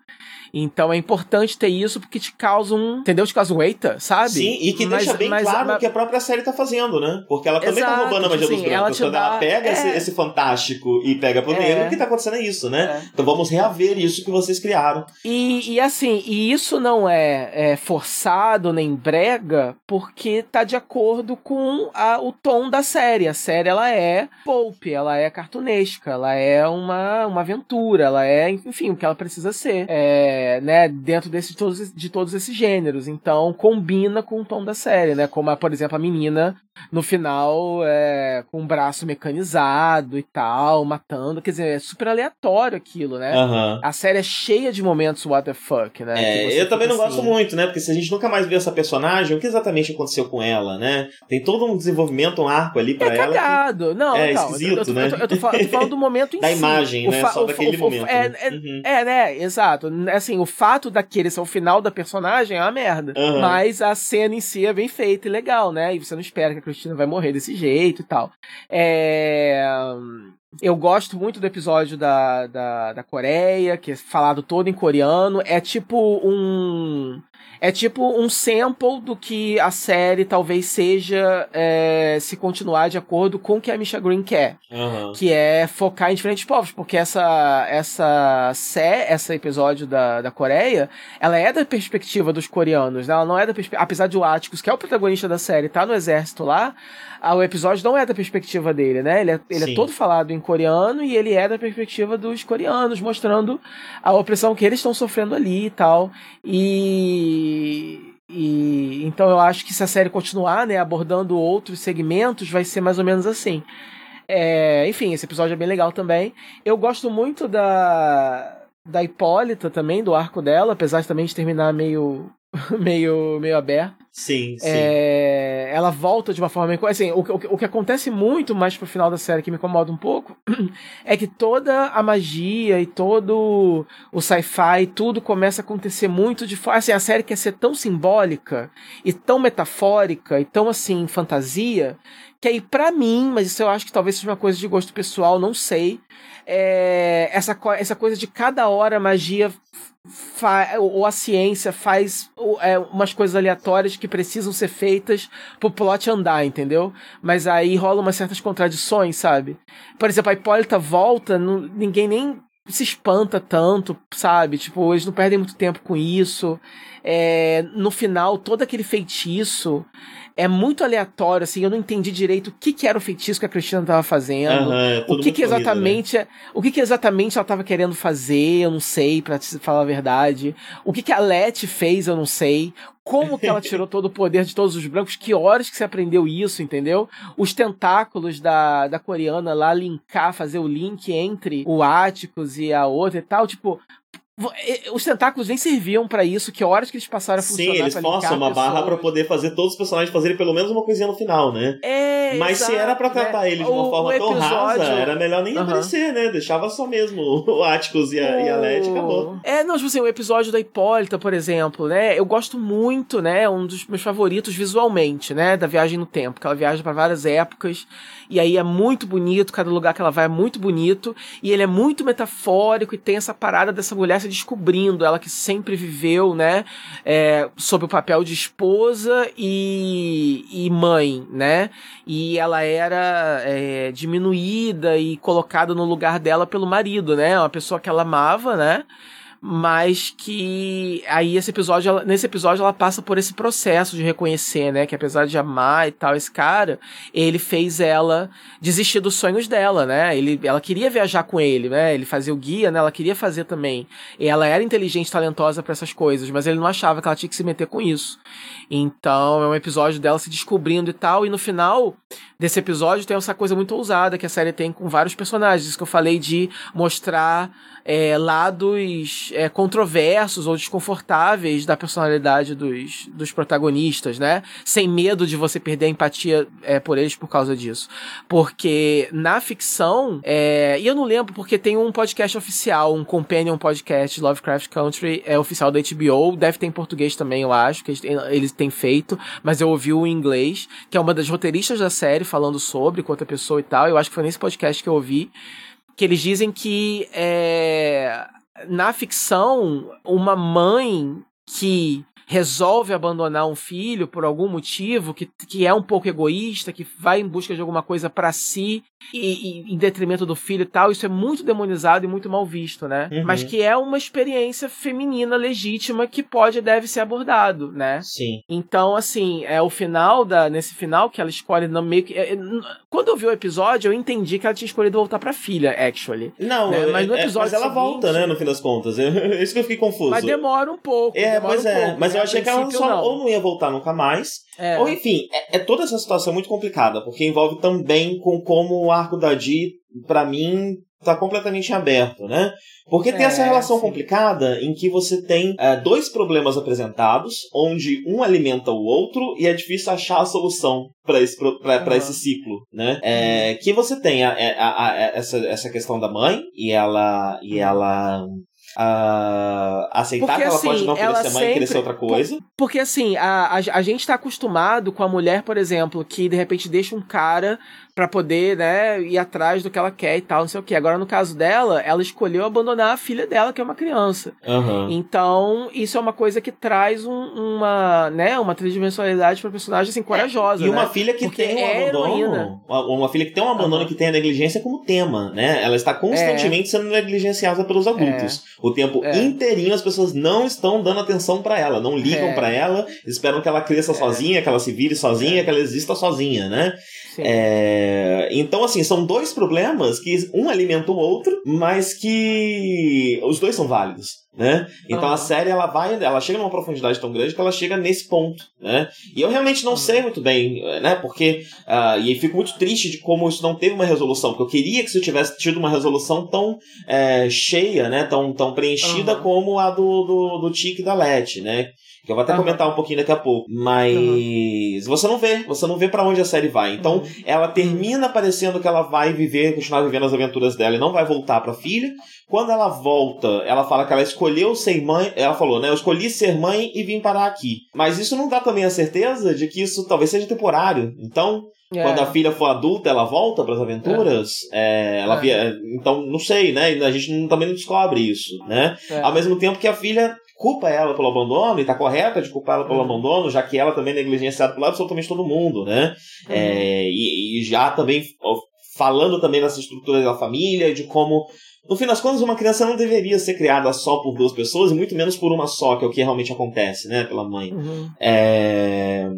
Então é importante ter isso porque te causa um. Entendeu? Te causa um eita, sabe? Sim, e que mas, deixa bem mas, claro o que a própria série tá fazendo, né? Porque ela também tá Exato, tá roubando a magia dos brancos. Ela Quando dá... ela pega é... esse, esse, fantástico e pega pro é... negro, o que tá acontecendo é isso, né? É. Então vamos reaver isso que vocês criaram. E, e assim, e isso não é, é, forçado nem brega, porque tá de acordo com a, o tom da série. A série ela é pulp, ela é cartunesca, ela é uma, uma aventura, ela é, enfim, o que ela precisa ser, é, né, dentro desse, de, todos, esses gêneros. Então, combina com o tom da série, né, como, por exemplo, a menina no final é, com um braço mecanizado e tal, matando. Quer dizer, é super aleatório aquilo, né? Uhum. A série é cheia de momentos what the fuck, né? É, eu também não assim... gosto muito, né? Porque se a gente nunca mais vê essa personagem, o que exatamente aconteceu com ela, né? Tem todo um desenvolvimento, um arco ali pra é ela. Cagado. Que... Não, é não, esquisito, eu, tô, né? Eu tô, eu, tô, falando, eu tô falando do momento em da si. imagem, né? Só daquele momento. É, né? É, uhum. é, né? Exato. Assim, o fato daquele ser o final da personagem é uma merda. Uhum. Mas a cena em si é bem feita e legal, né? E você não espera que a Cristina vai morrer desse jeito e tal. É... Eu gosto muito do episódio da, da, da Coreia, que é falado todo em coreano. É tipo um. É tipo um sample do que a série talvez seja é, se continuar de acordo com o que a Misha Green quer. Uhum. Que é focar em diferentes povos. Porque essa, essa sé, esse episódio da, da Coreia, ela é da perspectiva dos coreanos, né? Ela não é da perspectiva. Apesar de o Atticus, que é o protagonista da série, tá no exército lá, o episódio não é da perspectiva dele, né? Ele é, ele é todo falado em, coreano e ele é da perspectiva dos coreanos, mostrando a opressão que eles estão sofrendo ali e tal. E, e então eu acho que se a série continuar, né, abordando outros segmentos, vai ser mais ou menos assim. É, enfim, esse episódio é bem legal também. Eu gosto muito da da Hipólita também, do arco dela, apesar de também de terminar meio meio, meio aberto. Sim, sim. É, ela volta de uma forma. Assim, o, o, o que acontece muito mais pro final da série que me incomoda um pouco é que toda a magia e todo o sci-fi, tudo começa a acontecer muito de forma. Assim, a série quer ser tão simbólica e tão metafórica e tão assim, fantasia, que aí, para mim, mas isso eu acho que talvez seja uma coisa de gosto pessoal, não sei. É, essa, essa coisa de cada hora a magia ou a ciência faz é, umas coisas aleatórias que precisam ser feitas pro plot andar, entendeu? Mas aí rola umas certas contradições, sabe? Por exemplo, a Hipólita volta, não, ninguém nem se espanta tanto, sabe? Tipo, eles não perdem muito tempo com isso. É, no final, todo aquele feitiço é muito aleatório, assim, eu não entendi direito o que, que era o feitiço que a Cristina estava fazendo, uhum, o que, que exatamente, né? o que, que exatamente ela estava querendo fazer, eu não sei, para falar a verdade, o que, que a Let fez, eu não sei, como que ela tirou todo o poder de todos os brancos, que horas que você aprendeu isso, entendeu? Os tentáculos da, da coreana lá linkar, fazer o link entre o Áticos e a outra e tal, tipo, os tentáculos nem serviam para isso, que horas que eles passaram a funcionar. Sim, eles forçam uma barra para poder fazer todos os personagens fazerem pelo menos uma coisinha no final, né? É, Mas exato, se era para tratar né? eles de uma o, forma o tão episódio... rasa, era melhor nem aparecer, né? Deixava só mesmo o Atticus e a, o... e a Led acabou. É, não, tipo assim, o episódio da Hipólita, por exemplo, né? Eu gosto muito, né? Um dos meus favoritos visualmente, né? Da viagem no tempo, que ela viaja para várias épocas e aí é muito bonito, cada lugar que ela vai é muito bonito, e ele é muito metafórico e tem essa parada dessa mulher descobrindo, ela que sempre viveu, né, é, sob o papel de esposa e, e mãe, né, e ela era é, diminuída e colocada no lugar dela pelo marido, né, uma pessoa que ela amava, né, mas que aí esse episódio, ela, nesse episódio ela passa por esse processo de reconhecer, né, que apesar de amar e tal esse cara, ele fez ela desistir dos sonhos dela, né? Ele, ela queria viajar com ele, né? Ele fazia o guia, né? Ela queria fazer também. E ela era inteligente, talentosa para essas coisas, mas ele não achava que ela tinha que se meter com isso. Então, é um episódio dela se descobrindo e tal, e no final desse episódio tem essa coisa muito ousada que a série tem com vários personagens, isso que eu falei de mostrar é, lados é, controversos ou desconfortáveis da personalidade dos, dos protagonistas, né? Sem medo de você perder a empatia é, por eles por causa disso. Porque na ficção, é, e eu não lembro porque tem um podcast oficial, um companion podcast, Lovecraft Country, é oficial da HBO, deve ter em português também, eu acho, que eles têm feito, mas eu ouvi o em inglês, que é uma das roteiristas da série falando sobre, com outra pessoa e tal, eu acho que foi nesse podcast que eu ouvi, que eles dizem que é, na ficção, uma mãe que resolve abandonar um filho por algum motivo, que, que é um pouco egoísta, que vai em busca de alguma coisa para si e, e, em detrimento do filho e tal, isso é muito demonizado e muito mal visto, né? Uhum. Mas que é uma experiência feminina legítima que pode e deve ser abordado, né? Sim. Então, assim, é o final da nesse final que ela escolhe no meio que é, é quando eu vi o episódio, eu entendi que ela tinha escolhido voltar para filha, actually. Não, né? mas no episódio é, mas ela seguinte, volta, né, no fim das contas. É isso que eu fiquei confuso. Mas demora um pouco. É, pois um é. Pouco, mas né? eu achei que ela só não. ou não ia voltar nunca mais, é. Ou enfim, é, é, toda essa situação muito complicada, porque envolve também com como o arco da Di, para mim, tá completamente aberto, né? Porque tem é, essa relação sim. complicada em que você tem é, dois problemas apresentados, onde um alimenta o outro e é difícil achar a solução para esse, pra, pra uhum. esse ciclo, né? É, uhum. que você tem a, a, a, essa, essa questão da mãe e ela e ela uh, aceitar porque, que ela assim, pode não querer ser mãe e querer ser outra coisa. Porque assim, a, a, a gente tá acostumado com a mulher, por exemplo, que de repente deixa um cara para poder, né, ir atrás do que ela quer e tal, não sei o que. Agora, no caso dela, ela escolheu abandonar a filha dela, que é uma criança. Uhum. Então, isso é uma coisa que traz um, uma, né, uma tridimensionalidade pra personagem, assim, corajosa, E uma né? filha que Porque tem um é abandono, heroína. uma filha que tem um abandono uhum. que tem a negligência como tema, né? Ela está constantemente é. sendo negligenciada pelos adultos. É. O tempo é. inteirinho as pessoas não estão dando atenção para ela, não ligam É. para ela, esperam que ela cresça sozinha, que ela se vire sozinha, que ela exista sozinha, né? É, então, assim, são dois problemas que um alimenta o outro, mas que os dois são válidos né? Então a série ela vai, ela chega numa profundidade tão grande que ela chega nesse ponto, né? E eu realmente não sei muito bem, né? Porque uh, e fico muito triste de como isso não teve uma resolução, porque eu queria que isso tivesse tido uma resolução tão é, cheia, né? Tão, tão preenchida como a do do, do Tic da Let, né? Que eu vou até comentar um pouquinho daqui a pouco. Mas uhum. você não vê, você não vê para onde a série vai. Então, uhum. ela termina parecendo que ela vai viver, continuar vivendo as aventuras dela e não vai voltar para a filha. Quando ela volta, ela fala que ela escolheu ser mãe, ela falou, né, eu escolhi ser mãe e vim parar aqui. Mas isso não dá também a certeza de que isso talvez seja temporário. Então, é. Quando a filha for adulta, ela volta para as aventuras. É. É, ela é. via, então, não sei, né? A gente também não descobre isso, né? É. Ao mesmo tempo que a filha culpa ela pelo abandono, e tá correta de culpar ela pelo uhum. abandono, já que ela também é negligenciada por absolutamente todo mundo, né? Uhum. É, e, e, já também falando também dessa estrutura da família, de como, no fim das contas, uma criança não deveria ser criada só por duas pessoas, e muito menos por uma só, que é o que realmente acontece, né? Pela mãe. Uhum. É,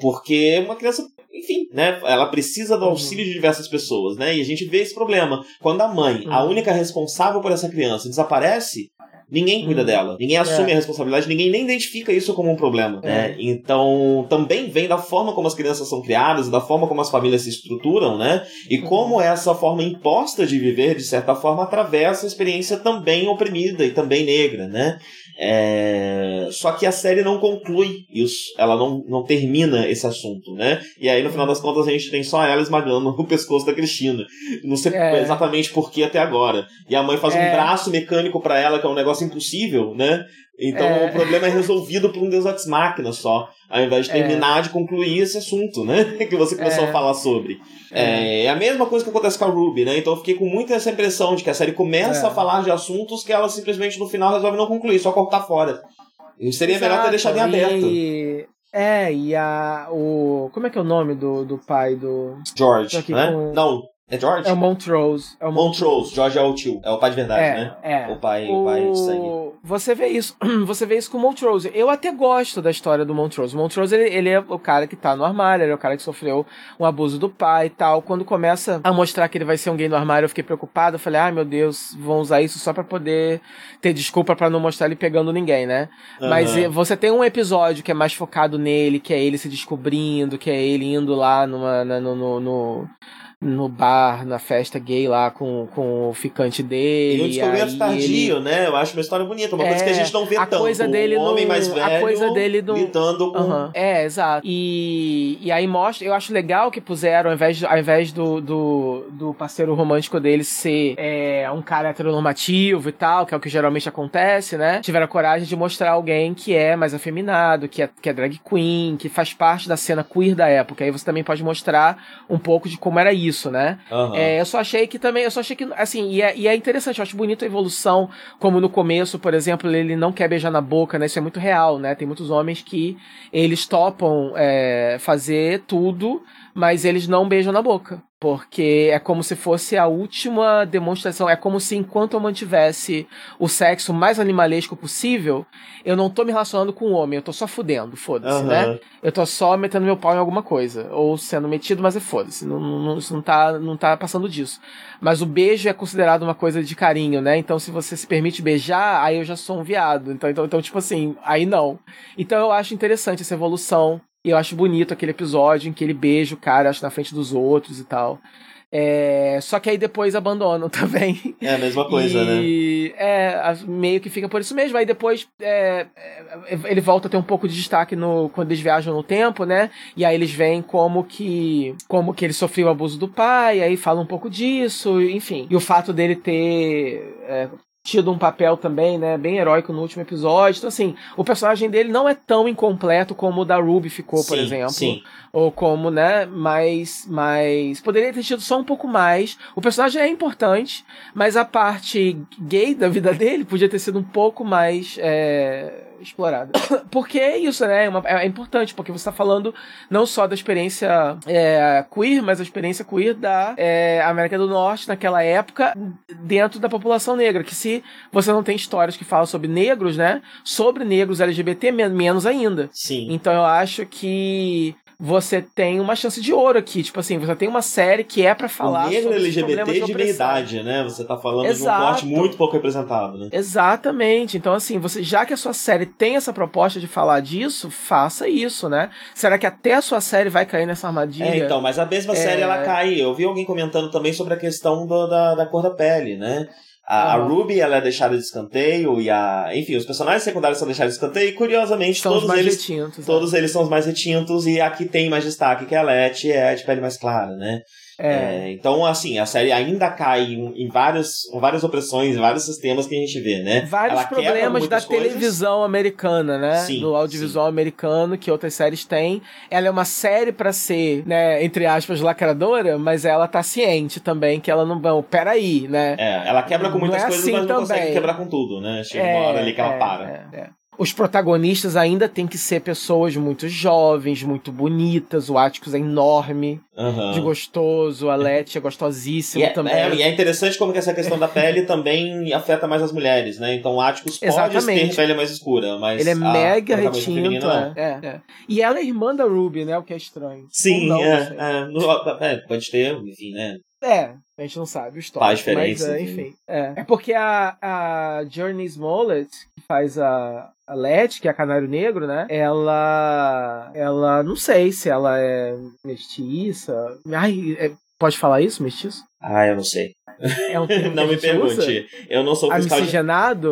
porque uma criança enfim, né? Ela precisa do auxílio de diversas pessoas, né? E a gente vê esse problema. Quando a mãe, a uhum. única responsável por essa criança, desaparece, Ninguém cuida hum. dela, ninguém assume é. a responsabilidade, ninguém nem identifica isso como um problema. É. Né? Então, também vem da forma como as crianças são criadas, da forma como as famílias se estruturam, né? E uhum. como essa forma imposta de viver, de certa forma, atravessa a experiência também oprimida e também negra, né? É... Só que a série não conclui isso, ela não, não termina esse assunto, né? E aí, no final das contas, a gente tem só ela esmagando o pescoço da Cristina. Não sei é. exatamente por que até agora. E a mãe faz é. um braço mecânico para ela, que é um negócio impossível, né? Então é. o problema é resolvido por um Deus Ex Machina só, ao invés de é. terminar de concluir esse assunto, né? que você começou a falar sobre. É. é. a mesma coisa que acontece com a Ruby, né? Então eu fiquei com muita essa impressão de que a série começa a falar de assuntos que ela simplesmente no final resolve não concluir, só cortar fora. E seria Exato. melhor ter deixado em aberto. E... É, e a. O. Como é que é o nome do, do pai do. George. Né? Com... Não, é George? É o Montrose. É o Montrose. George é o tio. É o pai de verdade, é, né? É. O pai, o... pai de sangue. Você vê isso. Você vê isso com o Montrose. Eu até gosto da história do Montrose. O Montrose, ele, ele, é o cara que tá no armário, ele é o cara que sofreu um abuso do pai e tal. Quando começa a mostrar que ele vai ser um gay no armário, eu fiquei preocupado. Eu falei, ai ah, meu Deus, vão usar isso só para poder ter desculpa para não mostrar ele pegando ninguém, né? Uhum. Mas eh, você tem um episódio que é mais focado nele, que é ele se descobrindo, que é ele indo lá numa, na, no, no, no no bar, na festa gay lá com, com o ficante dele. E um descobrimento tardio, ele... né? Eu acho uma história bonita, uma é, coisa que a gente não vê a tanto. Coisa dele um homem no, mais velho a coisa dele no... lidando com... Uhum. É, exato. E, e aí mostra, eu acho legal que puseram, ao invés, ao invés do, do, do parceiro romântico dele ser é, um cara heteronormativo e tal, que é o que geralmente acontece, né? Tiveram a coragem de mostrar alguém que é mais afeminado, que é, que é drag queen, que faz parte da cena queer da época. Aí você também pode mostrar um pouco de como era isso isso, né? Uhum. É, eu só achei que também, eu só achei que, assim, e é, e é, interessante, eu acho bonito a evolução, como no começo, por exemplo, ele não quer beijar na boca, né? Isso é muito real, né? Tem muitos homens que eles topam é, fazer tudo, mas eles não beijam na boca. Porque é como se fosse a última demonstração. É como se enquanto eu mantivesse o sexo mais animalesco possível, eu não tô me relacionando com o homem, eu tô só fudendo, foda-se, uhum. né? Eu tô só metendo meu pau em alguma coisa. Ou sendo metido, mas é foda-se. Não, não, isso não tá, não tá passando disso. Mas o beijo é considerado uma coisa de carinho, né? Então se você se permite beijar, aí eu já sou um viado. Então, então, então tipo assim, aí não. Então eu acho interessante essa evolução e eu acho bonito aquele episódio em que ele beija o cara, acho, na frente dos outros e tal. É, só que aí depois abandonam também. É a mesma coisa, e, né? É, meio que fica por isso mesmo. Aí depois é, é, ele volta a ter um pouco de destaque no, quando eles viajam no tempo, né? E aí eles veem como que como que ele sofreu o abuso do pai, aí fala um pouco disso, enfim. E o fato dele ter é, tido um papel também, né, bem heróico no último episódio. Então, assim, o personagem dele não é tão incompleto como o da Ruby ficou, sim, por exemplo. Sim. Ou como, né, mas, mas poderia ter tido só um pouco mais. O personagem é importante, mas a parte gay da vida dele podia ter sido um pouco mais é, explorada. porque é isso, né? É, uma, é, importante, porque você está falando não só da experiência é, queer, mas a experiência queer da é, América do Norte naquela época dentro da população negra. Que se você não tem histórias que falam sobre negros, né? Sobre negros LGBT, menos ainda. Sim. Então eu acho que você tem uma chance de ouro aqui. Tipo assim, você tem uma série que é para falar o negro sobre LGBT de, de meia idade, né? Você tá falando Exato. de um corte muito pouco representado, né? Exatamente. Então, assim, você já que a sua série tem essa proposta de falar disso, faça isso, né? Será que até a sua série vai cair nessa armadilha? É, então, mas a mesma série É. ela cai. Eu vi alguém comentando também sobre a questão do- da, da cor da pele, né? A, a. Ruby ela é deixada de escanteio e a. Enfim, os personagens secundários são deixados de escanteio e curiosamente São os todos eles. retintos. né? Todos eles são os mais retintos e a que tem mais destaque, que é a Letty, é de pele mais clara, né? É. É, então, assim, a série ainda cai em, em vários, em várias opressões, em vários sistemas que a gente vê, né? Vários Ela problemas da coisas. televisão americana, né? Sim, do audiovisual americano que outras séries têm. Ela é uma série pra ser, né, entre aspas, lacradora, mas ela tá ciente também que ela não vai. Peraí, né? É, ela quebra com Não muitas é coisas, assim mas não consegue também. quebrar com tudo, né? Chega uma hora ali que ela é, para. é, é. Os protagonistas ainda têm que ser pessoas muito jovens, muito bonitas. O Atticus é enorme, Aham. de gostoso. A Letty é gostosíssima é, também. é- e é interessante como que essa questão da pele também afeta mais as mulheres, né? Então o Atticus pode Exatamente. ter pele mais escura, mas Ele é mega retinto. É, é, é. E ela é irmã da Ruby, né? O que é estranho. Sim, não, é, é, pode ter, enfim, né? É, a gente não sabe o histórico. Faz diferença, Mas, enfim. enfim. É. é porque a, a Journey Smollett, que faz a, a Letty, que é a Canário Negro, né? Ela. Ela. Não sei se ela é mestiça. Ai, é- pode falar isso, mestiço? Ah, eu não sei. É um não me usa? pergunte. Eu não sou fiscal de...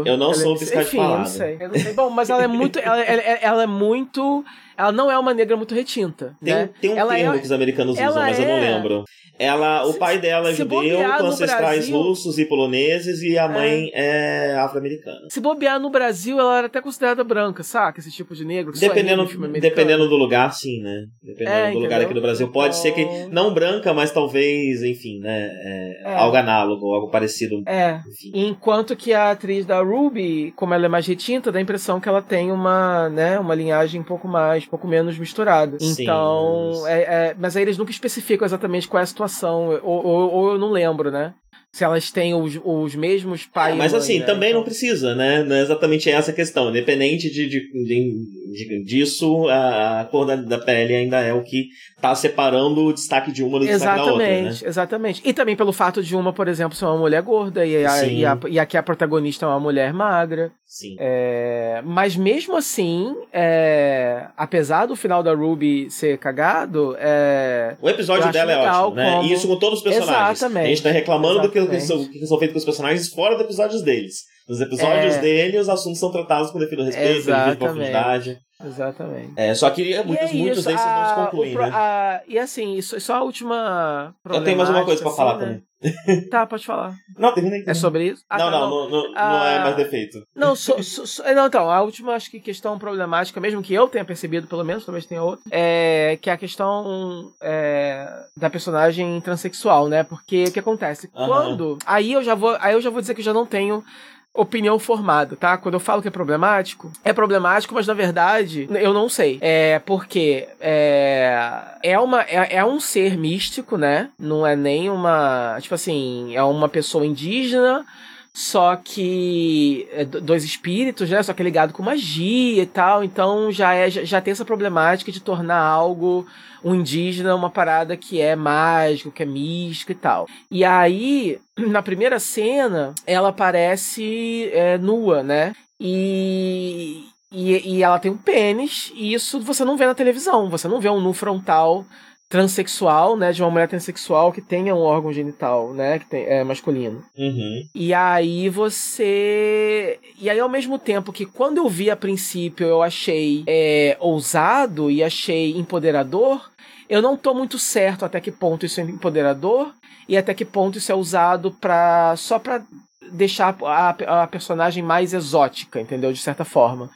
Eu não Ela é sou mis- fiscal de Enfim, eu não sei. Eu não sei. Bom, mas ela é muito. Ela, ela, ela é muito. Ela não é uma negra muito retinta. Tem, né? tem um Ela termo é- que os americanos usam, mas eu não é- lembro. Ela, o pai dela é judeu, com ancestrais Brasil- russos e poloneses, e a mãe é, afro-americana. Se bobear no Brasil, ela era até considerada branca, saca? Esse tipo de negro. é Dependendo, dependendo do lugar, sim, né? Dependendo É, do lugar entendeu? aqui do Brasil. Pode ser que, Então- não branca, mas talvez, enfim, né? é, É. Algo análogo, algo parecido. É. Enfim. Enquanto que a atriz da Ruby, como ela é mais retinta, dá a impressão que ela tem uma, né, uma linhagem um pouco mais, um pouco menos misturada. Sim, então, mas- é, é- mas aí eles nunca especificam exatamente qual é a situação, ou, ou- ou eu não lembro, né? Se elas têm os, os mesmos pais. É, mas mãe, assim, né? também não Então- precisa, né? Não é exatamente essa a questão. Independente de, de, de- de- disso, a, a cor da, da pele ainda é o que tá separando o destaque de uma do destaque da outra, né? Exatamente, exatamente. E também pelo fato de uma, por exemplo, ser uma mulher gorda e a, e a, e aqui a protagonista é uma mulher magra. Sim. É, mas mesmo assim, é, apesar do final da Ruby ser cagado, é, O episódio dela é ótimo, né? como- E isso com todos os personagens. Exatamente. A gente tá reclamando do que, são, que são feitos com os personagens fora dos episódios deles. Nos episódios É. dele, os assuntos são tratados com devido respeito, devido profundidade. Exatamente. É, só que muitos, e é muitos desses não se concluem, pro- né? a- e assim, isso, só a última. Eu tenho mais uma coisa pra problemática, falar assim, também. né? Tá, pode falar. Não, terminei. É sobre isso? Ah, não, tá, não, não, não, não Ah. é mais defeito. Não, so- so- so- não, então, a última acho que questão problemática, mesmo que eu tenha percebido, pelo menos, talvez tenha outra, é que é a questão é, da personagem transexual, né? Porque o que acontece? Aham. Quando. Aí eu já vou. Aí eu já vou dizer que eu já não tenho opinião formada, tá? Quando eu falo que é problemático, é problemático, mas na verdade eu não sei. É porque é, é uma é, é um ser místico, né? Não é nem uma, tipo assim, é uma pessoa indígena só que é, do- dois espíritos, né? Só que é ligado com magia e tal. Então já é já, já tem essa problemática de tornar algo um indígena uma parada que é mágico, que é místico e tal. E aí, na primeira cena, ela aparece é, nua, né? E, e, e ela tem um pênis, e isso você não vê na televisão. Você não vê um nu frontal transexual, né? De uma mulher transexual que tenha um órgão genital, né? Que tem, é masculino. Uhum. E aí você. E aí, ao mesmo tempo que quando eu vi a princípio eu achei é, ousado e achei empoderador, eu não tô muito certo até que ponto isso é empoderador e até que ponto isso é usado pra, só pra deixar a, a personagem mais exótica, entendeu? De certa forma.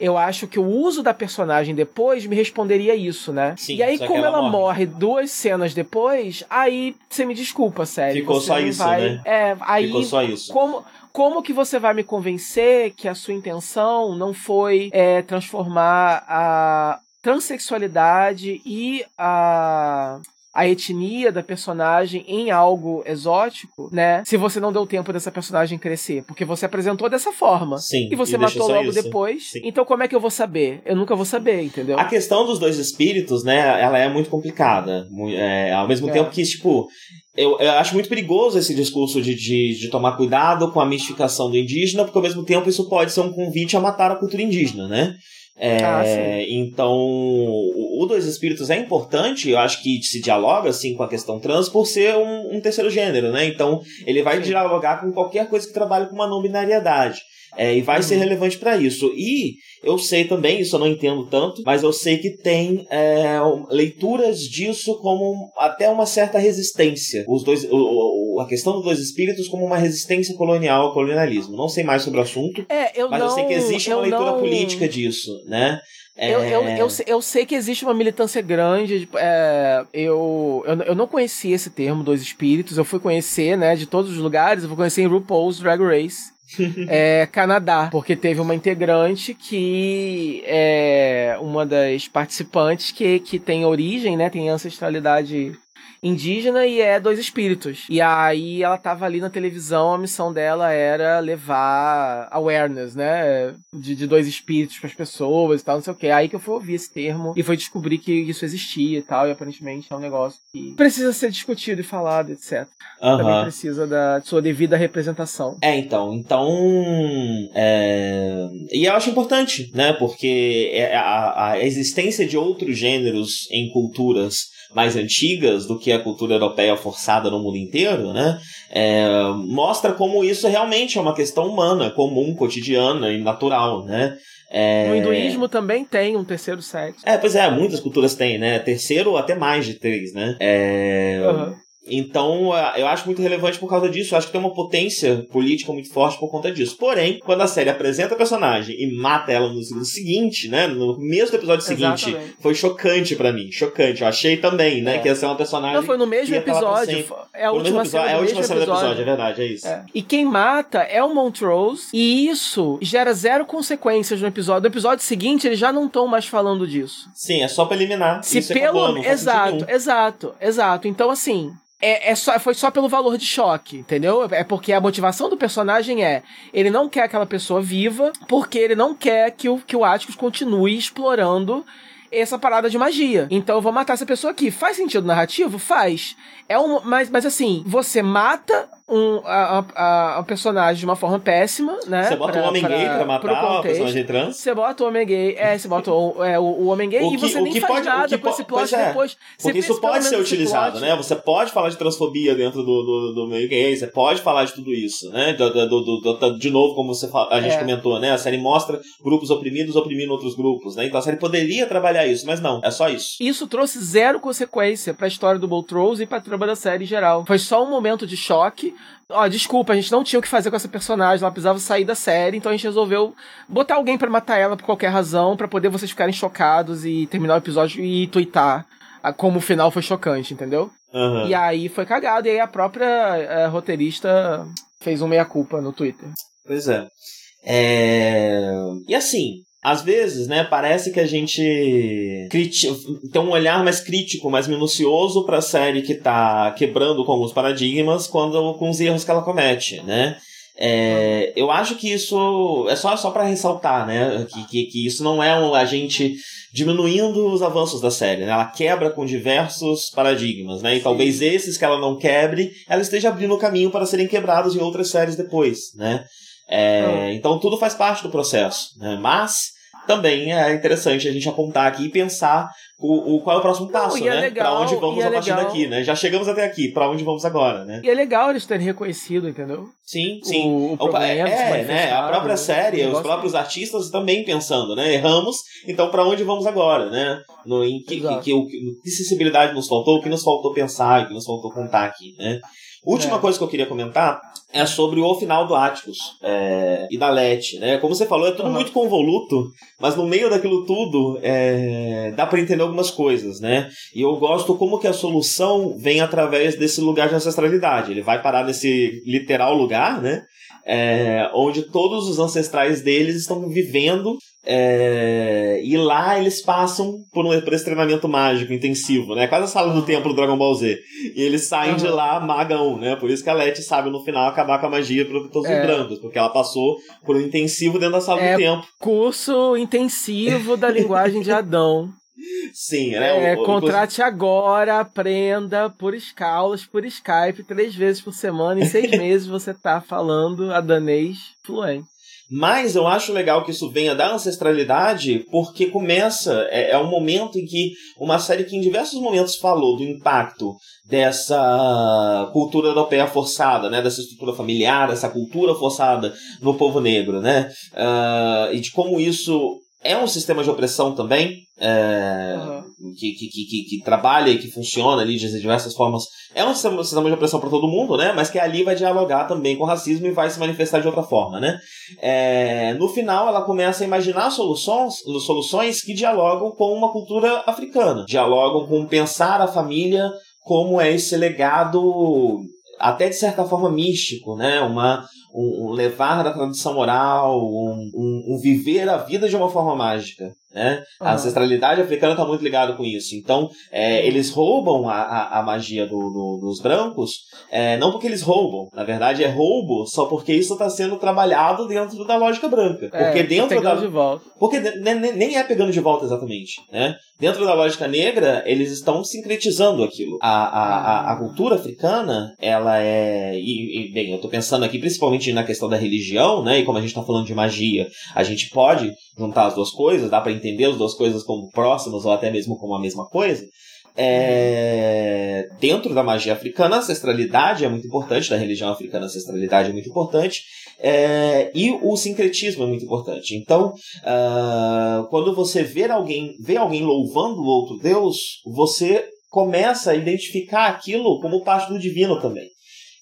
Eu acho que o uso da personagem depois me responderia isso, né? Sim, e aí, como ela ela, morre. morre. duas cenas depois, aí você me desculpa, sério. Ficou só isso, vai- né? É, aí Ficou só isso. como, como que você vai me convencer que a sua intenção não foi é, transformar a transexualidade e a a etnia da personagem em algo exótico, né? Se você não deu tempo dessa personagem crescer, porque você apresentou dessa forma. Sim. E você e matou logo isso. depois. Sim. Então como é que eu vou saber? Eu nunca vou saber, entendeu? A questão dos dois espíritos, né, ela é muito complicada. É, ao mesmo É. tempo que, tipo, eu, eu acho muito perigoso esse discurso de, de, de tomar cuidado com a mistificação do indígena, porque ao mesmo tempo isso pode ser um convite a matar a cultura indígena, né? É, Ah, então, o, o Dois Espíritos é importante, eu acho que se dialoga assim com a questão trans por ser um, um terceiro gênero, né? Então, ele vai Sim. dialogar com qualquer coisa que trabalhe com uma não binariedade. É, e vai Uhum. ser relevante para isso. E eu sei também, isso eu não entendo tanto, mas eu sei que tem é, leituras disso como até uma certa resistência. Os dois, o- o- a questão dos dois espíritos como uma resistência colonial ao colonialismo. Não sei mais sobre o assunto, É, eu mas não. eu sei que existe uma leitura não- política disso, né? É, Eu, eu, eu, sei- eu sei que existe uma militância grande. tipo, é, eu, eu, eu não conhecia esse termo, dois espíritos. Eu fui conhecer, né, de todos os lugares. Eu fui conhecer em RuPaul's Drag Race. é, Canadá, porque teve uma integrante que é uma das participantes que, que tem origem, né, tem ancestralidade indígena e é dois espíritos. E aí ela tava ali na televisão, a missão dela era levar awareness, né, de, de dois espíritos para as pessoas e tal, não sei o que. Aí que eu fui ouvir esse termo e foi descobrir que isso existia e tal, e aparentemente é um negócio que precisa ser discutido e falado, etc. Também aham. precisa da sua devida representação. É, então, então, é... e eu acho importante, né, porque é a, a existência de outros gêneros em culturas mais antigas do que a cultura europeia forçada no mundo inteiro, né, é, mostra como isso realmente é uma questão humana, comum, cotidiana e natural, né. É... No hinduísmo também tem um terceiro sexo. É, pois é, muitas culturas têm, né? Terceiro ou até mais de três, né? É... Aham. Então, eh, eu acho muito relevante por causa disso. Eu acho que tem uma potência política muito forte por conta disso. Porém, quando a série apresenta a personagem e mata ela no segundo seguinte, né? No mesmo episódio seguinte, Exatamente. foi chocante pra mim. Chocante. Eu achei também, né? É. Que ia ser uma personagem. Não, foi no mesmo pra episódio. sempre. É a última cena é a última cena do episódio. é verdade, é isso. É. E quem mata é o Montrose, e isso gera zero consequências no episódio. No episódio seguinte, eles já não estão mais falando disso. Sim, é só pra eliminar. Se isso pelo. acabou, exato, exato, exato. Então, assim. É, é só, foi só pelo valor de choque, entendeu? É porque a motivação do personagem é ele não quer aquela pessoa viva, porque ele não quer que o, que o Atticus continue explorando essa parada de magia. Então eu vou matar essa pessoa aqui. Faz sentido narrativo? Faz. É um, mas, mas assim, você mata um, a, a, a personagem de uma forma péssima, né? Você bota um homem gay pra matar o personagem trans? Você bota o homem gay, é, você bota o, é, o, o homem gay O e que- você o nem faz pode- o nada que com esse plot é. depois. Porque isso pode ser utilizado, plot. né? Você pode falar de transfobia dentro do, do, do meio gay, você pode falar de tudo isso, né? Do, do, do- de novo, como você a gente É. comentou, né? A série mostra grupos oprimidos oprimindo outros grupos, né? Então a série poderia trabalhar isso, mas não, é só isso. Isso trouxe zero consequência pra história do Boltrose e pra trama da série em geral. Foi só um momento de choque. Ó, desculpa, a gente não tinha o que fazer com essa personagem, ela precisava sair da série, então a gente resolveu botar alguém pra matar ela por qualquer razão, pra poder vocês ficarem chocados e terminar o episódio e twittar ah, como o final foi chocante, entendeu? Aham. E aí foi cagado, e aí a própria eh, roteirista fez um meia-culpa no Twitter. Pois é. É, E assim, às vezes, né, parece que a gente tem um olhar mais crítico, mais minucioso pra série que tá quebrando com alguns paradigmas quando com os erros que ela comete, né? É, eu acho que isso é só, só para ressaltar, né? Que, que, que isso não é um, a gente diminuindo os avanços da série, né? Ela quebra com diversos paradigmas, né? E Sim. talvez esses que ela não quebre, ela esteja abrindo o caminho para serem quebrados em outras séries depois, né? É, Então tudo faz parte do processo, né? Mas também é interessante a gente apontar aqui e pensar o, o qual é o próximo passo, e é né? legal, pra onde vamos é a partir legal. daqui, né? Já chegamos até aqui, pra onde vamos agora, né? E é legal eles terem reconhecido, entendeu? Sim, sim. O, o problema, se é, né? A própria o série, os próprios artistas também pensando, né? Erramos, então pra onde vamos agora, né? No, em que, que, Exato. que, o- que sensibilidade nos faltou, o que nos faltou pensar, o que nos faltou contar aqui, né? Última É. coisa que eu queria comentar é sobre o final do Atticus é, e da Leti, né? Como você falou, é tudo Aham. muito convoluto, mas no meio daquilo tudo é, dá pra entender algumas coisas, né? E eu gosto como que a solução vem através desse lugar de ancestralidade. Ele vai parar nesse literal lugar, né? é, onde todos os ancestrais deles estão vivendo é, e lá eles passam por, um, por esse treinamento mágico intensivo, né? Quase a sala do templo do Dragon Ball Z. E eles saem uhum. de lá magão, né? Por isso que a Letty sabe no final acabar com a magia para todos é. os brancos, porque ela passou por um intensivo dentro da sala é, do templo. Curso intensivo da linguagem de Adão. Sim, né? É, o, contrate inclusive... agora, aprenda por escalas, por Skype, três vezes por semana. Em seis meses você tá falando a danês fluente. Mas eu acho legal que isso venha da ancestralidade, porque começa, é, é um momento em que uma série que em diversos momentos falou do impacto dessa cultura europeia forçada, né, dessa estrutura familiar, dessa cultura forçada no povo negro, né, uh, e de como isso é um sistema de opressão também, é, uhum. que, que, que, que, trabalha e que funciona ali de diversas formas. É um sistema, de opressão para todo mundo, né? Mas que ali vai dialogar também com o racismo e vai se manifestar de outra forma, né? É, no final, ela começa a imaginar soluções, soluções que dialogam com uma cultura africana, dialogam com pensar a família como é esse legado até de certa forma místico, né? Uma, um, um levar da tradição oral, um, um, um, viver a vida de uma forma mágica. Né? Uhum. A ancestralidade africana está muito ligada com isso. Então, é, eles roubam a, a, a magia do, do, dos brancos, é, não porque eles roubam, na verdade é roubo só porque isso está sendo trabalhado dentro da lógica branca. É, porque dentro da. De volta. Porque nem é pegando de volta exatamente. Né? Dentro da lógica negra, eles estão sincretizando aquilo. A, a, a, a cultura africana, ela é. E, e bem, eu estou pensando aqui principalmente na questão da religião, né? E como a gente está falando de magia, a gente pode juntar as duas coisas, dá para entender as duas coisas como próximas ou até mesmo como a mesma coisa. É... Dentro da magia africana, a ancestralidade é muito importante, da religião africana, a ancestralidade é muito importante, é... e o sincretismo é muito importante. Então, uh... quando você vê alguém, vê alguém louvando o outro Deus, você começa a identificar aquilo como parte do divino também.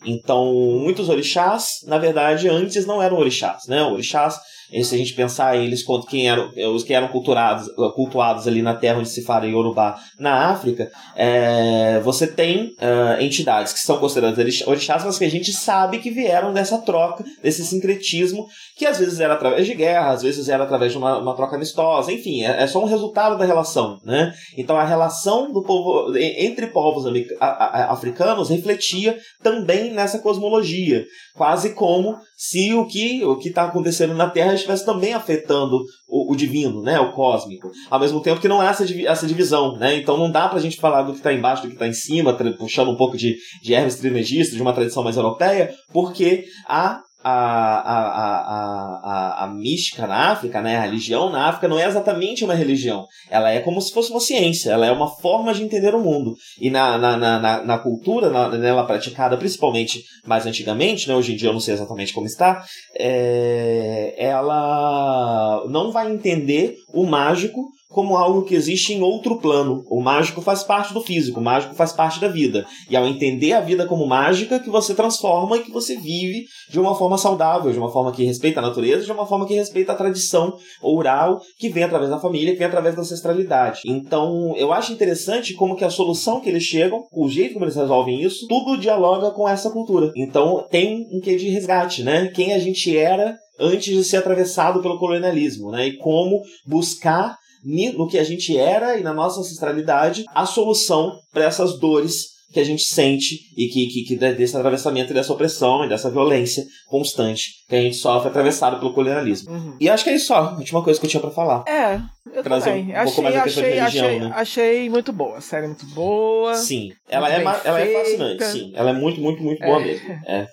Então, muitos orixás, na verdade, antes não eram orixás, né? Orixás e se a gente pensar eles quanto quem eram os que eram culturados, cultuados ali na terra onde se fala Yorubá, na África, é, você tem uh, entidades que são consideradas orixás, mas que a gente sabe que vieram dessa troca, desse sincretismo, que às vezes era através de guerra, às vezes era através de uma, uma troca amistosa, enfim, é, é, só um resultado da relação, né? Então a relação do povo entre povos africanos refletia também nessa cosmologia, quase como se o que o que está acontecendo na Terra estivesse também afetando o, o, divino, né, o cósmico. Ao mesmo tempo que não há essa, essa divisão, né? Então não dá pra gente falar do que está embaixo, do que está em cima, puxando um pouco de, de Hermes Trismegisto, de uma tradição mais europeia, porque há a, a, a, a, a mística na África, né, a religião na África não é exatamente uma religião. Ela é como se fosse uma ciência, ela é uma forma de entender o mundo. E na, na, na, na cultura, na, nela praticada principalmente mais antigamente, né, hoje em dia eu não sei exatamente como está, é, ela não vai entender o mágico como algo que existe em outro plano. O mágico faz parte do físico, o mágico faz parte da vida. E ao entender a vida como mágica, que você transforma e que você vive de uma forma saudável, de uma forma que respeita a natureza, de uma forma que respeita a tradição oral que vem através da família, que vem através da ancestralidade. Então, eu acho interessante como que a solução que eles chegam, o jeito como eles resolvem isso, tudo dialoga com essa cultura. Então, tem um quê de resgate, né? Quem a gente era antes de ser atravessado pelo colonialismo, né? E como buscar no que a gente era e na nossa ancestralidade a solução para essas dores que a gente sente e que, que, que desse atravessamento e dessa opressão e dessa violência constante que a gente sofre atravessado pelo colonialismo. Uhum. E acho que é isso só, a última coisa que eu tinha para falar. É, eu Trazer também. Um, achei, pouco mais da questão achei, de religião, achei, né? achei muito boa, a série é muito boa. Sim, ela é, ela é fascinante, sim. Ela é muito, muito, muito boa é. mesmo. É.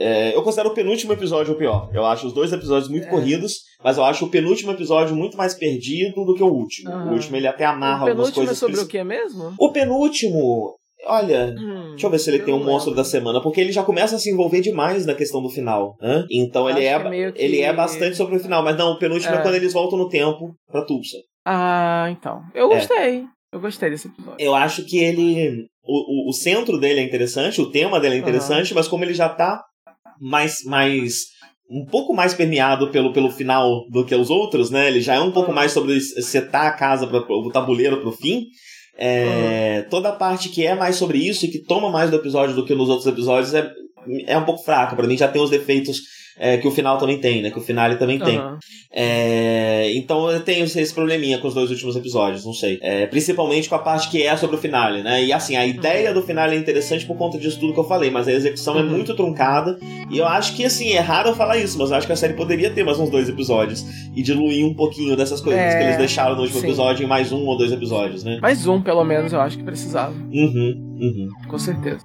É, eu considero o penúltimo episódio o pior. Eu acho os dois episódios muito é. corridos, mas eu acho o penúltimo episódio muito mais perdido do que o último. Uhum. O último ele até amarra algumas coisas. O penúltimo é sobre o que mesmo? O penúltimo. Olha, hum, deixa eu ver se ele tem um monstro da semana, porque ele já começa a se envolver demais na questão do final, né? Então ele é, é que... ele é bastante sobre o final, mas não, o penúltimo é, é quando eles voltam no tempo pra Tulsa. Ah, então. Eu é. gostei. Eu gostei desse episódio. Eu acho que ele. O, o, o centro dele é interessante, o tema dele é interessante, uhum. mas como ele já tá mais, mais um pouco mais permeado pelo, pelo final do que os outros, né? Ele já é um pouco mais sobre setar a casa, para o tabuleiro para o fim. É, uhum. Toda a parte que é mais sobre isso e que toma mais do episódio do que nos outros episódios é, é um pouco fraca. para mim já tem os defeitos é, que o final também tem, né? Que o finale também tem. É, então eu tenho esse probleminha com os dois últimos episódios, não sei. É, principalmente com a parte que é sobre o finale, né? E assim, a ideia do finale é interessante por conta disso tudo que eu falei, mas a execução é Uhum. muito truncada. E eu acho que, assim, é raro eu falar isso, mas eu acho que a série poderia ter mais uns dois episódios e diluir um pouquinho dessas coisas É, que eles deixaram no último sim. episódio em mais um ou dois episódios, né? Mais um, pelo menos, eu acho que precisava. Uhum, uhum. Com certeza.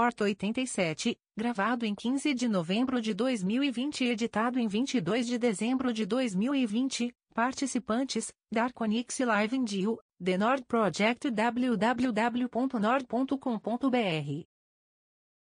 Report 87, gravado em 15 de novembro de 2020 e editado em 22 de dezembro de 2020. Participantes: Darkonix Live in Dio, The Nord Project www.nord.com.br